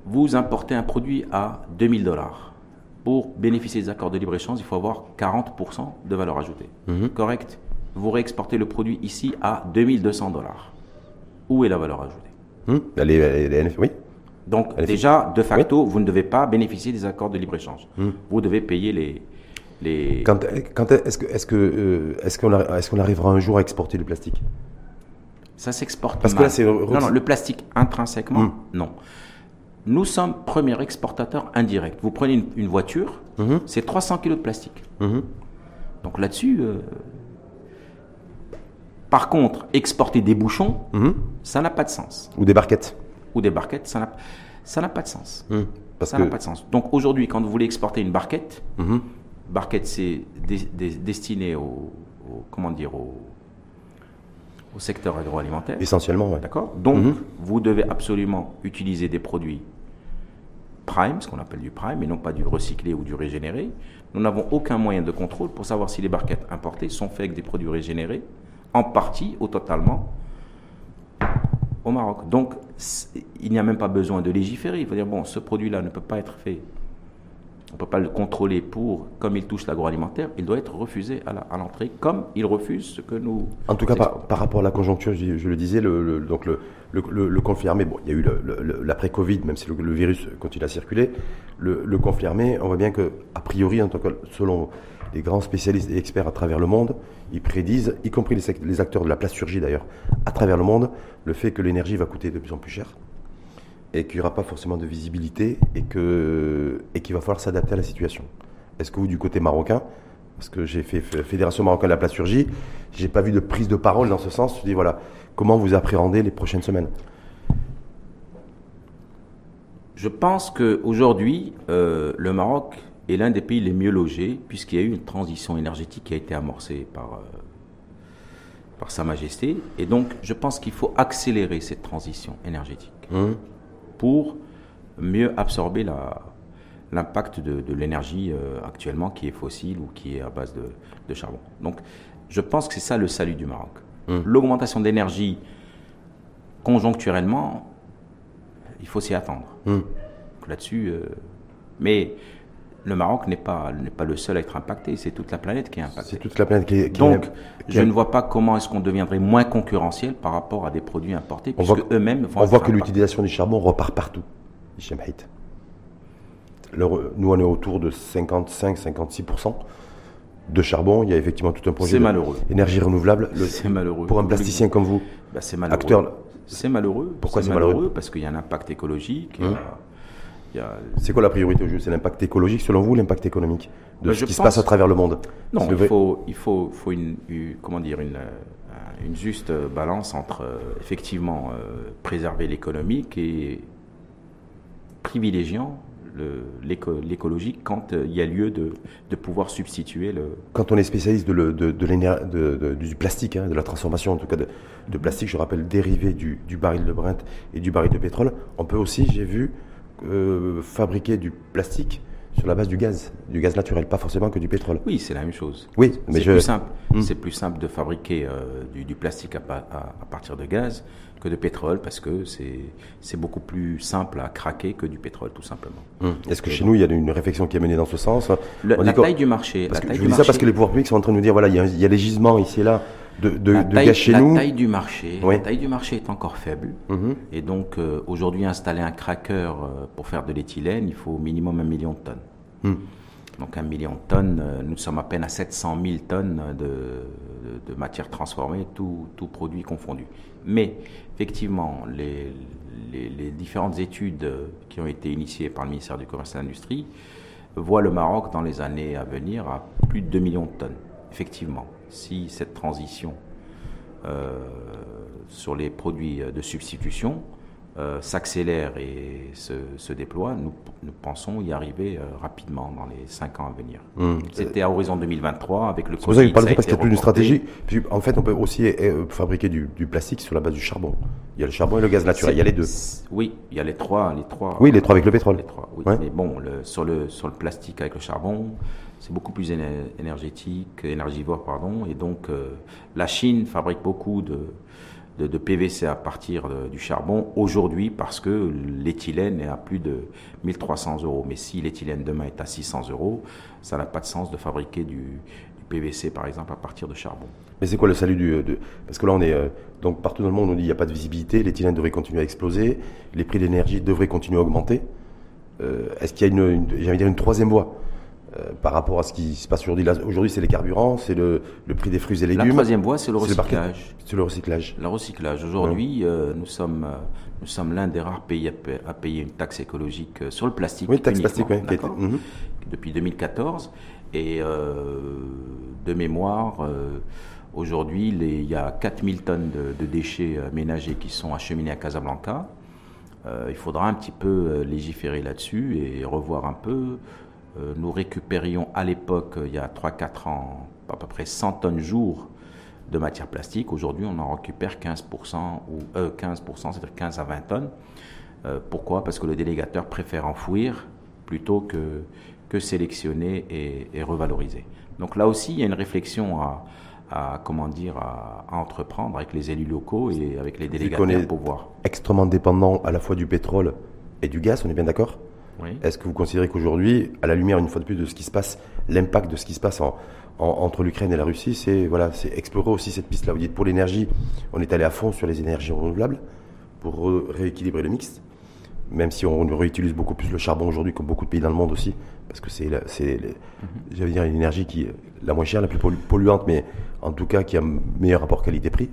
Vous importez un produit à 2000 dollars pour bénéficier des accords de libre-échange, il faut avoir 40% de valeur ajoutée. Mhm. Correct? Vous réexportez le produit ici à 2200 dollars. Où est la valeur ajoutée? Mhm. Oui. Donc déjà, de facto, vous ne devez pas bénéficier des accords de libre-échange. Mhm. Vous devez payer les... les... Quand, est-ce qu'on est que, euh, est qu'on arrivera un jour à exporter le plastique? Ça s'exporte. Parce que là, c'est... Non, non, le plastique intrinsèquement, non. Nous sommes premier exportateur indirect. Vous prenez une, voiture, mhm. c'est 300 kg de plastique. Donc là-dessus, euh, par contre, exporter des bouchons, mhm. ça n'a pas de sens. Ou des barquettes. Ou des barquettes, ça n'a, ça n'a pas de sens. ça n'a pas de sens. Donc aujourd'hui, quand vous voulez exporter une barquette, barquette c'est destiné au, comment dire, au, au secteur agroalimentaire. Essentiellement, oui. D'accord? Donc, vous devez absolument utiliser des produits prime, ce qu'on appelle du prime, et non pas du recyclé ou du régénéré. Nous n'avons aucun moyen de contrôle pour savoir si les barquettes importées sont faites avec des produits régénérés, en partie ou totalement, au Maroc. Donc, il n'y a même pas besoin de légiférer. Il faut dire, bon, ce produit-là ne peut pas être fait on ne peut pas le contrôler pour, comme il touche l'agroalimentaire, il doit être refusé à l'entrée, comme il refuse ce que nous. En tout cas, par, rapport à la conjoncture, je, le disais, le, donc le, le, conflit armé, bon, il y a eu l'après-Covid, même si le, virus continue à circuler, le, conflit armé, on voit bien que, a priori, en tout cas, selon les grands spécialistes et experts à travers le monde, ils prédisent, y compris les, acteurs de la plasturgie d'ailleurs, à travers le monde, le fait que l'énergie va coûter de plus en plus cher et qu'il n'y aura pas forcément de visibilité et qu'il et va falloir s'adapter à la situation. Est-ce que vous, du côté marocain, parce que j'ai fait Fédération marocaine de la plasturgie, j'ai pas vu de prise de parole dans ce sens. Je dis voilà, comment vous appréhendez les prochaines semaines? Je pense qu'aujourd'hui, euh, le Maroc est l'un des pays les mieux logés, puisqu'il y a eu une transition énergétique qui a été amorcée par, euh, par Sa Majesté. Et donc, je pense qu'il faut accélérer cette transition énergétique. Hum pour mieux absorber la, l'impact de, l'énergie actuellement qui est fossile ou qui est à base de, charbon. Donc, je pense que c'est ça le salut du Maroc. Hum. L'augmentation d'énergie conjoncturellement, il faut s'y attendre. Hum. Là-dessus, mais le Maroc n'est pas, n'est pas le seul à être impacté, c'est toute la planète qui est impactée. C'est toute la planète qui est. Donc, je ne vois pas comment est-ce qu'on deviendrait moins concurrentiel par rapport à des produits importés, on puisque eux-mêmes vont. On voit que l'utilisation du charbon repart partout, Nous, on est autour de 55-56% de charbon. Il y a effectivement tout un projet. C'est malheureux. Énergie renouvelable. C'est malheureux. Pour un plasticien comme vous, bah, c'est malheureux. C'est malheureux. Pourquoi c'est malheureux, Parce qu'il y a un impact écologique. C'est quoi la priorité au jeu? C'est l'impact écologique selon vous ou l'impact économique de bah, ce qui se passe à travers le monde? Non, il faut, il faut, faut une, comment dire, une, euh, une juste balance entre euh, effectivement euh, préserver l'économique et privilégiant l'écologique quand il y a lieu de, de, pouvoir substituer le... Quand on est spécialiste de, de, de du plastique, hein, de la transformation en tout cas de, plastique, je rappelle, dérivé du, du baril de Brent et du baril de pétrole, on peut aussi, j'ai vu, euh, fabriquer du plastique sur la base du gaz, du gaz naturel, pas forcément que du pétrole. Oui, c'est la même chose. Oui, mais c'est plus simple. Hmm. C'est plus simple de fabriquer euh, du, plastique à, à, partir de gaz que de pétrole parce que c'est beaucoup plus simple à craquer que du pétrole, tout simplement. Hmm. Est-ce que chez nous, il y a une réflexion qui est menée dans ce sens? La taille du marché. je dis ça parce que les pouvoirs publics sont en train de nous dire voilà, il y a, il y a des gisements ici et là de, de, la taille, la nous. Taille du marché, La taille du marché est encore faible. Mhm. Et donc, euh, aujourd'hui, installer un cracker euh, pour faire de l'éthylène, il faut au minimum un million de tonnes. Mhm. Donc, un million de tonnes, euh, nous sommes à peine à 700 000 tonnes de, de, matière transformée, tout, tout, produit confondu. Mais, effectivement, les, les, les, différentes études qui ont été initiées par le ministère du Commerce et de l'Industrie voient le Maroc dans les années à venir à plus de 2 millions de tonnes, effectivement si cette transition euh, sur les produits de substitution euh, s'accélère et se, déploie, nous, pensons y arriver euh, rapidement dans les cinq ans à venir. Hum. C'était à horizon 2023 avec le Covid. Vous avez parlé parce qu'il y a plus une stratégie. en fait, on peut aussi fabriquer du, plastique sur la base du charbon. Il y a le charbon et le gaz naturel. Il y a les deux. Oui, il y a les trois, les trois. Oui, les trois avec le pétrole. Les trois, oui. Mais bon, sur le sur le plastique avec le charbon, c'est beaucoup plus énergétique, énergivore, pardon. Et donc, euh, la Chine fabrique beaucoup de, PVC à partir du charbon aujourd'hui parce que l'éthylène est à plus de 1300 euros. Mais si l'éthylène demain est à 600 euros, ça n'a pas de sens de fabriquer du, PVC, par exemple, à partir de charbon. Mais c'est quoi le salut du... De... Parce que là, on est... Euh, donc, partout dans le monde, on dit qu'il n'y a pas de visibilité, l'éthylène devrait continuer à exploser, les prix de l'énergie devraient continuer à augmenter. Euh, est-ce qu'il y a une, dire une troisième voie? Euh, par rapport à ce qui se passe aujourd'hui. Aujourd'hui, c'est les carburants, c'est le, prix des fruits et légumes. La troisième voie, c'est le recyclage. C'est le, recyclage. Le recyclage. Aujourd'hui, euh, nous sommes, euh, nous sommes l'un des rares pays à, payer une taxe écologique sur le plastique. Oui, taxe plastique, oui. Mhm. Depuis 2014. Et de mémoire, aujourd'hui, il y a 4000 tonnes de, de, déchets ménagers qui sont acheminés à Casablanca. il faudra un petit peu légiférer là-dessus et revoir un peu nous récupérions à l'époque, il y a 3-4 ans, à peu près 100 tonnes jour de matière plastique. Aujourd'hui, on en récupère 15%, ou 15%, euh, c'est-à-dire 15 à 20 tonnes. Euh, pourquoi? Parce que le délégateur préfère enfouir plutôt que, que sélectionner et, revaloriser. Donc là aussi, il y a une réflexion à, comment dire, à, entreprendre avec les élus locaux et avec les délégataires pour voir. Extrêmement dépendant à la fois du pétrole et du gaz, on est bien d'accord? Est-ce que vous considérez qu'aujourd'hui, à la lumière une fois de plus de ce qui se passe, l'impact de ce qui se passe entre l'Ukraine et la Russie, c'est voilà, c'est explorer aussi cette piste-là. Vous dites pour l'énergie, on est allé à fond sur les énergies renouvelables pour rééquilibrer le mix, même si on réutilise beaucoup plus le charbon aujourd'hui, comme beaucoup de pays dans le monde aussi, parce que c'est, c'est mm-hmm. dire, une énergie qui est la moins chère, la plus polluante, mais en tout cas qui a un meilleur rapport qualité-prix,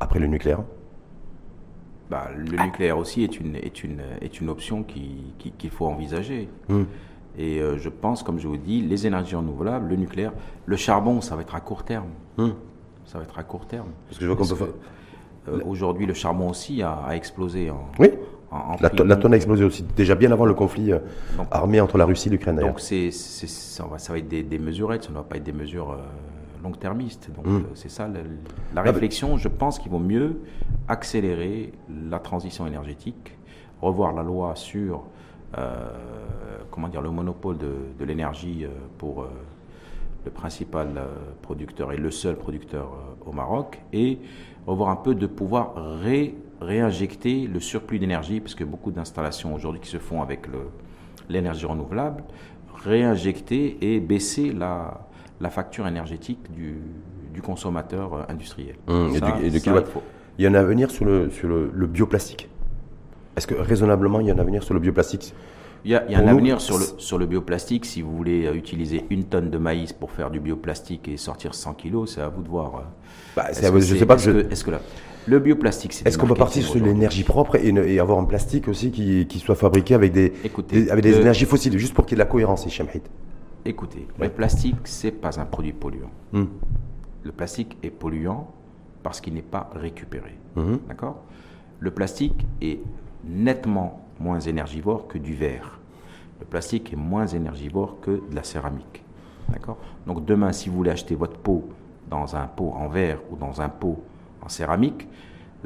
après le nucléaire. Bah, le nucléaire aussi est une, est une, est une option qu'il qui, faut envisager. Hmm. Et euh, je pense, comme je vous dis, les énergies renouvelables, le nucléaire, le charbon, ça va être à court terme. Hmm. Ça va être à court terme. Parce que je vois qu'on peut euh, Aujourd'hui, le charbon aussi a, explosé en. Oui. la, tonne a explosé aussi, déjà bien avant le conflit euh, armé entre la Russie et l'Ukraine. Donc, c'est, ça, va, ça va être des, des, mesurettes, ça ne va pas être des mesures long-termiste. Donc, hmm. c'est ça la ah, réflexion. Je pense qu'il vaut mieux accélérer la transition énergétique, revoir la loi sur euh, comment dire, le monopole de, l'énergie pour le principal producteur et le seul producteur au Maroc, et revoir un peu de pouvoir réinjecter le surplus d'énergie, parce que beaucoup d'installations aujourd'hui qui se font avec l'énergie renouvelable, réinjecter et baisser la, la facture énergétique du, du consommateur industriel. Hum, et, de, il, y a un avenir sur le, sur le, bioplastique Est-ce que raisonnablement, il y a un avenir sur le bioplastique? Il y a, un avenir sur le, sur le bioplastique. Si vous voulez euh, utiliser une tonne de maïs pour faire du bioplastique et sortir 100 kilos, c'est à vous de voir. Bah, je sais pas. Est-ce que, est que là, le bioplastique, c'est. Est-ce qu'on peut partir sur l'énergie propre et, avoir un plastique aussi qui, qui soit fabriqué avec des, avec des énergies fossiles, juste pour qu'il y ait de la cohérence, Hichem Écoutez, le plastique, c'est pas un produit polluant. Hmm. Le plastique est polluant parce qu'il n'est pas récupéré. Hmm. D'accord? Le plastique est nettement moins énergivore que du verre. Le plastique est moins énergivore que de la céramique. D'accord? Donc demain, si vous voulez acheter votre pot dans un pot en verre ou dans un pot en céramique,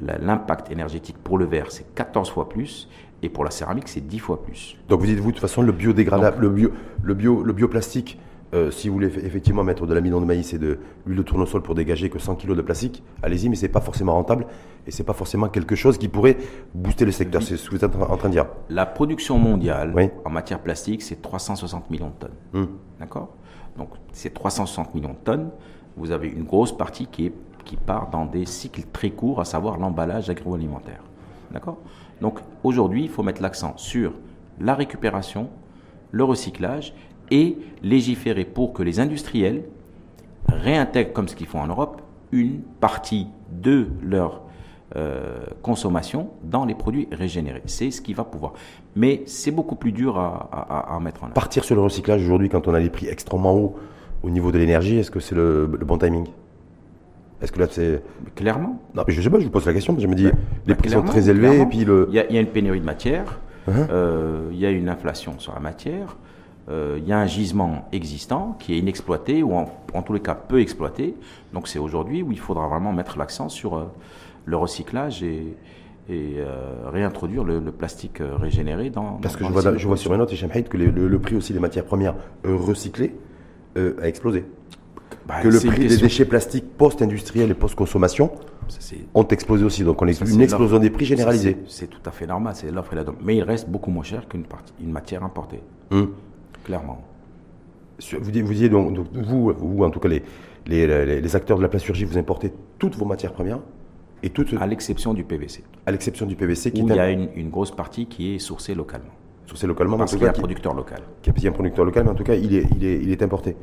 l'impact énergétique pour le verre, c'est 14 fois plus et pour la céramique, c'est 10 fois plus. Donc vous dites-vous, de toute façon, le biodégradable, le, bio, le, bio, le bioplastique, euh, si vous voulez effectivement mettre de l'amidon de maïs et de l'huile de tournesol pour dégager que 100 kg de plastique, allez-y, mais ce n'est pas forcément rentable et ce n'est pas forcément quelque chose qui pourrait booster le secteur. C'est ce que vous êtes en train de dire. La production mondiale en matière plastique, c'est 360 millions de tonnes. Hum. D'accord? Donc, ces 360 millions de tonnes, vous avez une grosse partie qui, est, qui part dans des cycles très courts, à savoir l'emballage agroalimentaire. D'accord? Donc aujourd'hui, il faut mettre l'accent sur la récupération, le recyclage et légiférer pour que les industriels réintègrent, comme ce qu'ils font en Europe, une partie de leur euh, consommation dans les produits régénérés. C'est ce qui va pouvoir. Mais c'est beaucoup plus dur à, mettre en œuvre. Partir sur le recyclage aujourd'hui, quand on a les prix extrêmement hauts au niveau de l'énergie, est-ce que c'est le bon timing? Est-ce que là, c'est. Clairement. Non, mais je sais pas, je vous pose la question, je me dis, les prix sont très élevés, et puis le. Il y, a une pénurie de matière, uh-huh. euh, il y a une inflation sur la matière, euh, il y a un gisement existant qui est inexploité, ou en, tous les cas peu exploité. Donc c'est aujourd'hui où il faudra vraiment mettre l'accent sur euh, le recyclage et, et réintroduire le, plastique régénéré dans. Parce que je, vois, je vois sur une note, que le, le, prix aussi des matières premières recyclées a explosé. Bah, que le prix des déchets plastiques post-industriels et post-consommation ont explosé aussi. Donc on a une explosion des prix généralisée. C'est tout à fait normal, c'est l'offre et la demande. Mais il reste beaucoup moins cher qu'une une matière importée. Hum. Clairement. Vous, disiez donc, vous, vous, en tout cas les, les, les, acteurs de la plasturgie, vous importez toutes vos matières premières et toutes... À l'exception du PVC. À l'exception du PVC. Qui Où il y a une, une, grosse partie qui est sourcée localement. Sourcée localement. Parce qu'il y a un producteur local. Qui y a un producteur local, mais en tout cas, il est, il est, il est importé.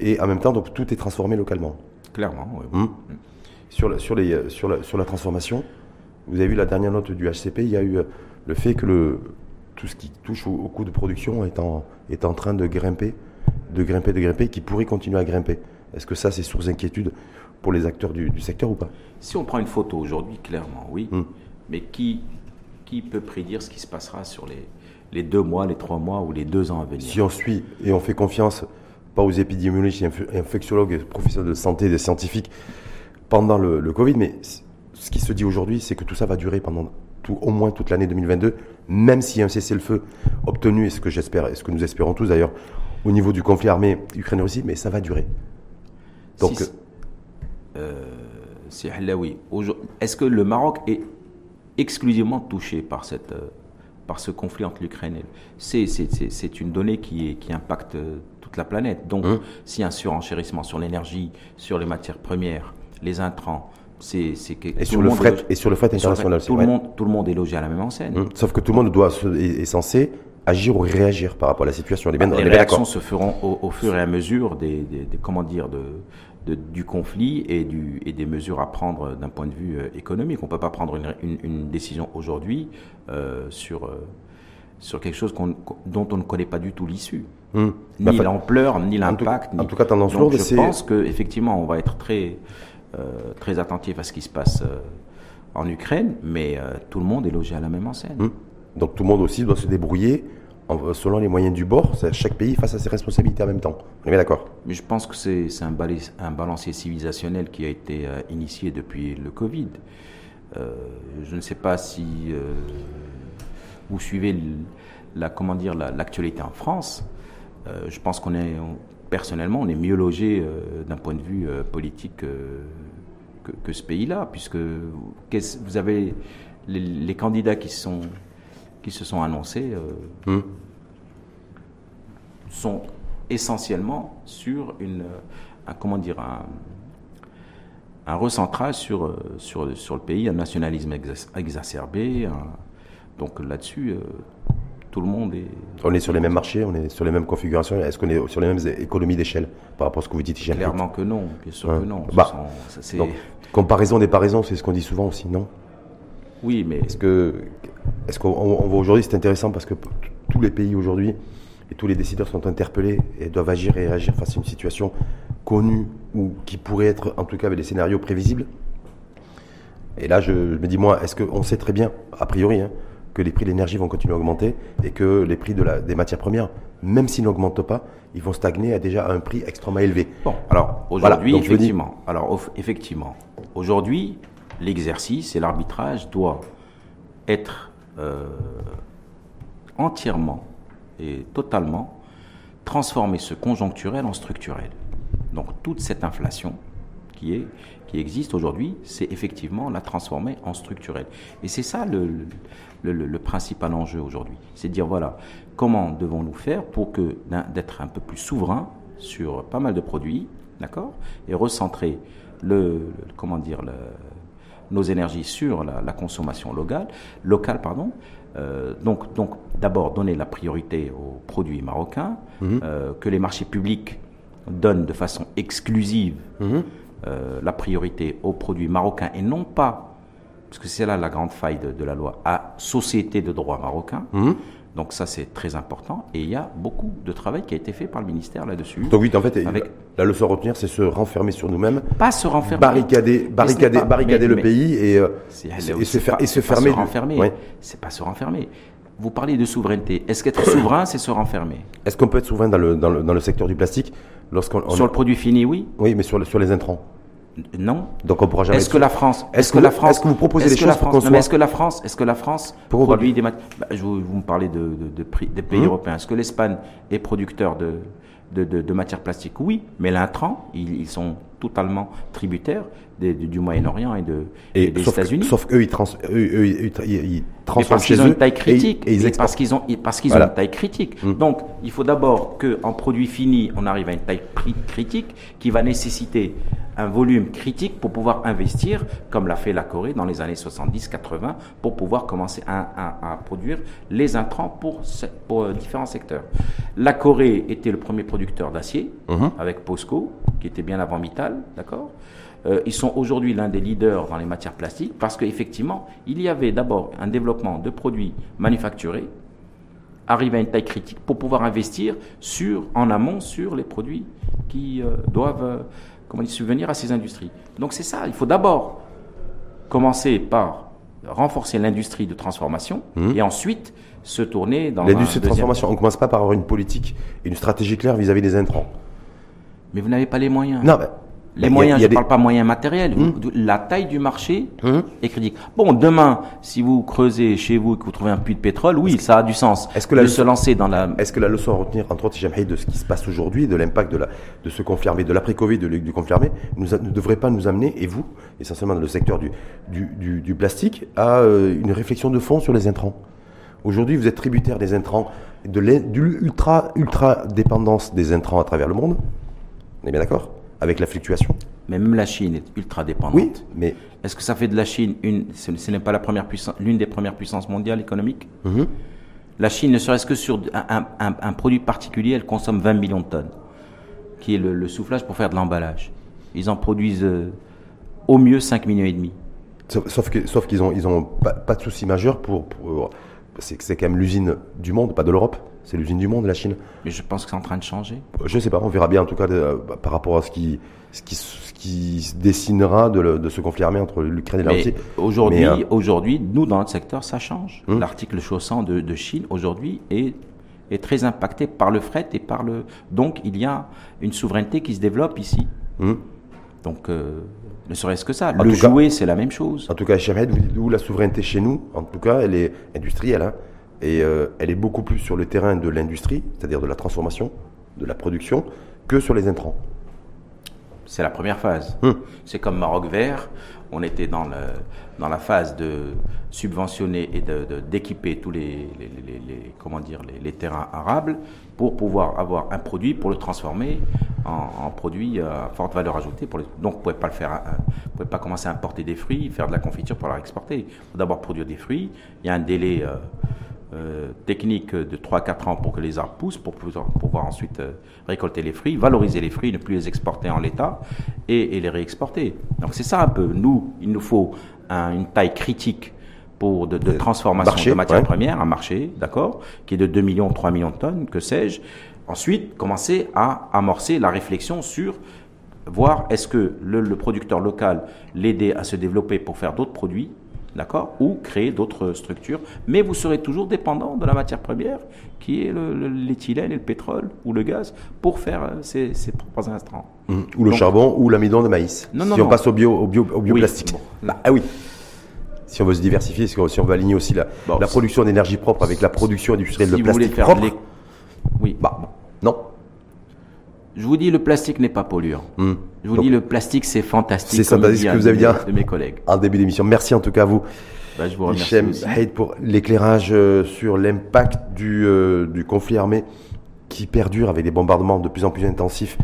Et en même temps, donc, tout est transformé localement. Clairement, oui. Hum. Sur, la, sur, les, sur, la, sur la transformation, vous avez vu la dernière note du HCP, il y a eu euh, le fait que le, tout ce qui touche au, coût de production est en, est en train de grimper, de grimper, de grimper, qui pourrait continuer à grimper. Est-ce que ça, c'est source d'inquiétude pour les acteurs du, secteur ou pas? Si on prend une photo aujourd'hui, clairement, oui. Hum. Mais qui, qui peut prédire ce qui se passera sur les, les deux mois, les trois mois ou les deux ans à venir? Si on suit et on fait confiance pas aux épidémiologistes, infectiologues, professeurs de santé, des scientifiques pendant le, Covid, mais ce qui se dit aujourd'hui, c'est que tout ça va durer pendant au moins toute l'année 2022, même s'il y a un cessez-le-feu obtenu, et ce que j'espère, et ce que nous espérons tous d'ailleurs, au niveau du conflit armé Ukraine-Russie, mais ça va durer. Donc, euh, c'est oui. Est-ce que le Maroc est exclusivement touché par cette euh, par ce conflit entre l'Ukraine et c'est une donnée qui, qui impacte la planète. Donc, hein s'il y a un surenchérissement sur l'énergie, sur les matières premières, les intrants, c'est que et sur le, fret et sur le fret international, tout le monde tout le monde est logé à la même enseigne. Hein Sauf que tout le monde doit est, censé agir ou réagir par rapport à la situation. Les, réactions se feront au, fur et à mesure des, comment dire de, du conflit et, du, et des mesures à prendre d'un point de vue euh, économique. On ne peut pas prendre une, décision aujourd'hui euh, sur, euh, sur quelque chose dont on ne connaît pas du tout l'issue. Hmm. Ni l'ampleur, ni l'impact. En, tout cas, tendance lourde. Je pense qu'effectivement, on va être très, euh, très attentif à ce qui se passe euh, en Ukraine, mais euh, tout le monde est logé à la même enseigne. Hmm. Donc tout le monde aussi doit se débrouiller selon les moyens du bord, chaque pays face à ses responsabilités en même temps. On est bien d'accord? Mais je pense que c'est un, un, balancier civilisationnel qui a été initié depuis le Covid. je ne sais pas si vous suivez la, comment dire, l'actualité en France, euh, je pense qu'on est, personnellement, on est mieux logé euh, d'un point de vue euh, politique que, que, ce pays-là, puisque vous avez les, candidats qui, sont, qui se sont annoncés hmm. sont essentiellement sur une, un, comment dire, un, un recentrage sur, sur, sur le pays, un nationalisme exacerbé. donc là-dessus, tout le monde est. On est sur les mêmes marchés, on est sur les mêmes configurations. Est-ce qu'on est sur les mêmes économies d'échelle par rapport à ce que vous dites, Clairement que non, bien sûr que non. Bah, comparaison des paraisons, c'est ce qu'on dit souvent aussi, non? Oui, mais. Est-ce que, est-ce qu'on voit aujourd'hui, c'est intéressant parce que tous les pays aujourd'hui et tous les décideurs sont interpellés et doivent agir et réagir face à une situation connue ou qui pourrait être, en tout cas, avec des scénarios prévisibles. Et là, je, me dis, moi, est-ce qu'on sait très bien, a priori, hein, que les prix de l'énergie vont continuer à augmenter et que les prix de la, des matières premières, même s'ils n'augmentent pas, ils vont stagner à déjà un prix extrêmement élevé. Bon, alors aujourd'hui, effectivement, alors effectivement, aujourd'hui, l'exercice et l'arbitrage doivent être euh, entièrement et totalement transformer ce conjoncturel en structurel. Donc toute cette inflation qui est qui existe aujourd'hui, c'est effectivement la transformer en structurel. Et c'est ça le, le, principal enjeu aujourd'hui. C'est de dire, voilà, comment devons-nous faire pour que d'être un peu plus souverain sur pas mal de produits, d'accord, et recentrer le, comment dire, nos énergies sur la, consommation locale, locale pardon. Euh, donc, donc d'abord donner la priorité aux produits marocains, mhm. euh, que les marchés publics donnent de façon exclusive mhm. euh, la priorité aux produits marocains et non pas parce que c'est là la grande faille de, la loi, à société de droit marocain. Hum. Donc ça, c'est très important. Et il y a beaucoup de travail qui a été fait par le ministère là-dessus. Donc oui, en fait, la leçon à retenir, c'est se renfermer sur nous-mêmes. Pas se renfermer. Barricader, barricader, barricader le pays et, euh, et, se, faire, et se fermer. Se renfermer. C'est pas se renfermer. Vous parlez de souveraineté. Est-ce qu'être souverain, c'est se renfermer? Est-ce qu'on peut être souverain dans le, dans le, dans le secteur du plastique lorsqu'on Sur le produit fini, oui. Oui, mais sur, sur les intrants. Non. Donc on pourra jamais. Est-ce que la France Est-ce que, la France Est-ce que vous proposez des choses pour qu'on soit... Est-ce que la France Est-ce que la France produit des bah, je vous, vous, me parlez de, de, de des pays hum. européens. Est-ce que l'Espagne est producteur de, de, matières plastiques? Oui, mais l'intrant, ils, ils, sont totalement tributaires du Moyen-Orient et, de, des États-Unis. Sauf qu'eux, ils, trans, eux, ils, ils transforment parce qu'ils ont une taille critique. Et, parce qu'ils ont, parce qu'ils ont une taille critique. Hum. Donc, il faut d'abord qu'en produit fini, on arrive à une taille critique qui va nécessiter un volume critique pour pouvoir investir, comme l'a fait la Corée dans les années 70-80, pour pouvoir commencer à, produire les intrants pour, pour, euh, différents secteurs. La Corée était le premier producteur d'acier, mhm. avec POSCO, qui était bien avant Mittal, d'accord? Euh, ils sont aujourd'hui l'un des leaders dans les matières plastiques parce qu'effectivement, il y avait d'abord un développement de produits manufacturés, arrivé à une taille critique pour pouvoir investir sur, en amont sur les produits qui euh, doivent comment dire, subvenir à ces industries. Donc c'est ça, il faut d'abord commencer par renforcer l'industrie de transformation mmh. et ensuite se tourner dans l'industrie de transformation. On ne commence pas par avoir une politique et une stratégie claire vis-à-vis des intrants. Mais vous n'avez pas les moyens. Non, mais les moyens, je ne parle pas moyens matériels. Hum. La taille du marché hum. est critique. Bon, demain, si vous creusez chez vous et que vous trouvez un puits de pétrole, oui, ça a du sens. Est-ce que de se lancer dans la. Est-ce que la leçon à retenir, entre autres, de ce qui se passe aujourd'hui, de l'impact de, la, de ce confirmé, de l'après-Covid, de, du confirmé, nous ne devrait pas nous amener, et vous, essentiellement dans le secteur du, du, du, plastique, à euh, une réflexion de fond sur les intrants? Aujourd'hui, vous êtes tributaire des intrants, de l'ultra ultra dépendance des intrants à travers le monde. On est bien d'accord? Avec la fluctuation mais même la Chine est ultra dépendante. Oui, mais est-ce que ça fait de la Chine une Ce, n'est pas la première puissance, l'une des premières puissances mondiales économiques? Mhm. La Chine, ne serait-ce que sur un, produit particulier, elle consomme 20 millions de tonnes, qui est le, soufflage pour faire de l'emballage. Ils en produisent euh, au mieux 5 millions et demi. Sauf, que, sauf qu'ils ont, ils ont pas, de souci majeur pour, pour c'est quand même l'usine du monde, pas de l'Europe. C'est l'usine du monde, la Chine. Mais je pense que c'est en train de changer. Je ne sais pas, on verra bien en tout cas bah, par rapport à ce qui, ce qui, ce qui se dessinera de, de ce conflit armé entre l'Ukraine et la Russie. Aujourd'hui, euh, aujourd'hui, nous dans notre secteur, ça change. Hum. L'article chaussant de, de Chine aujourd'hui est est très impacté par le fret et par le. Donc il y a une souveraineté qui se développe ici. Hum. Donc euh, ne serait-ce que ça. le jouet, c'est la même chose. En tout cas, Chemed, où la souveraineté chez nous, en tout cas, elle est industrielle. Hein Et euh, elle est beaucoup plus sur le terrain de l'industrie, c'est-à-dire de la transformation, de la production, que sur les intrants. C'est la première phase. Hum. C'est comme Maroc Vert. On était dans, le, dans la phase de subventionner et d'équiper de, tous les, les, les, les- comment dire, les, terrains arables pour pouvoir avoir un produit pour le transformer en, en produit à forte valeur ajoutée. Pour donc, vous ne pouvez pas le faire. Vous pouvez pas commencer à importer des fruits, faire de la confiture pour la exporter. Il faut d'abord produire des fruits. Il y a un délai. euh, euh, technique de 3-4 ans pour que les arbres poussent, pour pouvoir, pouvoir ensuite euh, récolter les fruits, valoriser les fruits, ne plus les exporter en l'état et, et les réexporter. Donc c'est ça un peu. Nous, il nous faut un- une taille critique pour de, de transformation marché, de matières ouais. premières, un marché, d'accord, qui est de 2 millions, 3 millions de tonnes, que sais-je. Ensuite, commencer à amorcer la réflexion sur voir est-ce que le, le producteur local l'aider à se développer pour faire d'autres produits, d'accord, ou créer d'autres structures, mais vous serez toujours dépendant de la matière première qui est l'éthylène et le pétrole ou le gaz pour faire euh, ces, ces propres instants. Hum. Ou le Donc- charbon ou l'amidon de maïs. Non, si non, on non. passe au, bio, au, bio, au bioplastique. bon. Bah, ah oui. Si on veut se diversifier, si on, si on veut aligner aussi la, Bon, la si- production d'énergie propre avec la production industrielle Si de vous plastique faire propre, Oui, bah, non. je vous dis, le plastique n'est pas polluant. Hum. Je vous Donc, dis, le plastique, c'est fantastique. C'est dit ce que vous avez dit, hein. De mes collègues. En début d'émission. Merci en tout cas à vous. Bah, je vous remercie. Haïd pour l'éclairage euh, sur l'impact du, euh, du conflit armé qui perdure avec des bombardements de plus en plus intensifs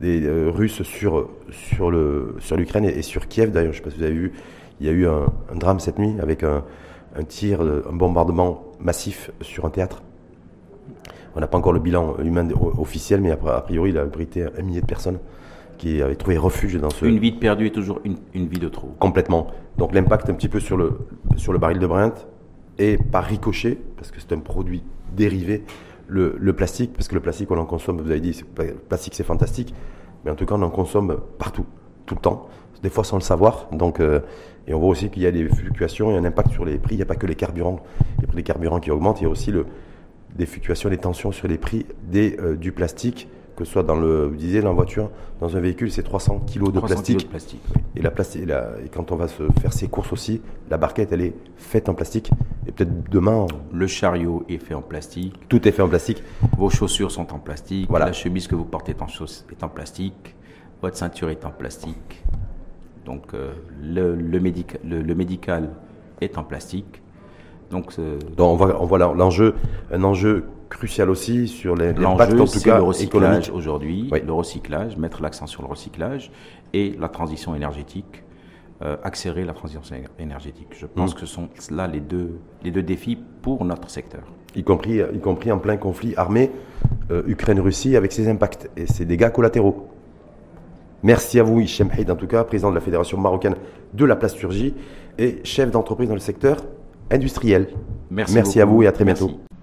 des euh, Russes sur, sur, le, sur l'Ukraine et, et sur Kiev. D'ailleurs, je ne sais pas si vous avez vu, il y a eu un, un drame cette nuit avec un, un tir, un bombardement massif sur un théâtre. On n'a pas encore le bilan humain officiel, mais a priori, il a abrité un millier de personnes qui avaient trouvé refuge dans ce, Une vie de perdue est toujours une, une vie de trop. complètement. Donc l'impact un petit peu sur le, sur le baril de Brent et par ricochet, parce que c'est un produit dérivé, le, le plastique, parce que le plastique on en consomme, vous avez dit, le plastique c'est fantastique, mais en tout cas on en consomme partout, tout le temps, des fois sans le savoir. Donc, euh, et on voit aussi qu'il y a des fluctuations et un impact sur les prix, il n'y a pas que les carburants, les prix des carburants qui augmentent, il y a aussi le, des fluctuations, des tensions sur les prix des, euh, du plastique, que ce soit dans le, vous disiez, dans la voiture, dans un véhicule, c'est 300 kilos de 300 plastique. kilos de plastique. oui. Et, la plastique, la- et quand on va se faire ses courses aussi, la barquette, elle est faite en plastique. Et peut-être demain, Le chariot est fait en plastique. tout est fait en plastique. Vos chaussures sont en plastique. Voilà. La chemise que vous portez est en, chauss- est en plastique. Votre ceinture est en plastique. Donc euh, le, le, médica- le- le médical est en plastique. Donc euh, Donc on voit, on voit l'en- l'enjeu, un enjeu crucial aussi sur les- l'impact l'enjeu, en tout c'est cas le recyclage aujourd'hui. Oui. Le recyclage, mettre l'accent sur le recyclage et la transition énergétique. euh, accélérer la transition énergétique. Je pense Mm. que ce sont là les deux, les deux défis pour notre secteur. Y compris, y compris en plein conflit armé euh, Ukraine-Russie avec ses impacts et ses dégâts collatéraux. Merci à vous, Hichem Haïd, en tout cas, président de la Fédération marocaine de la plasturgie et chef d'entreprise dans le secteur industriel. Merci, Merci à vous et à très bientôt. Merci.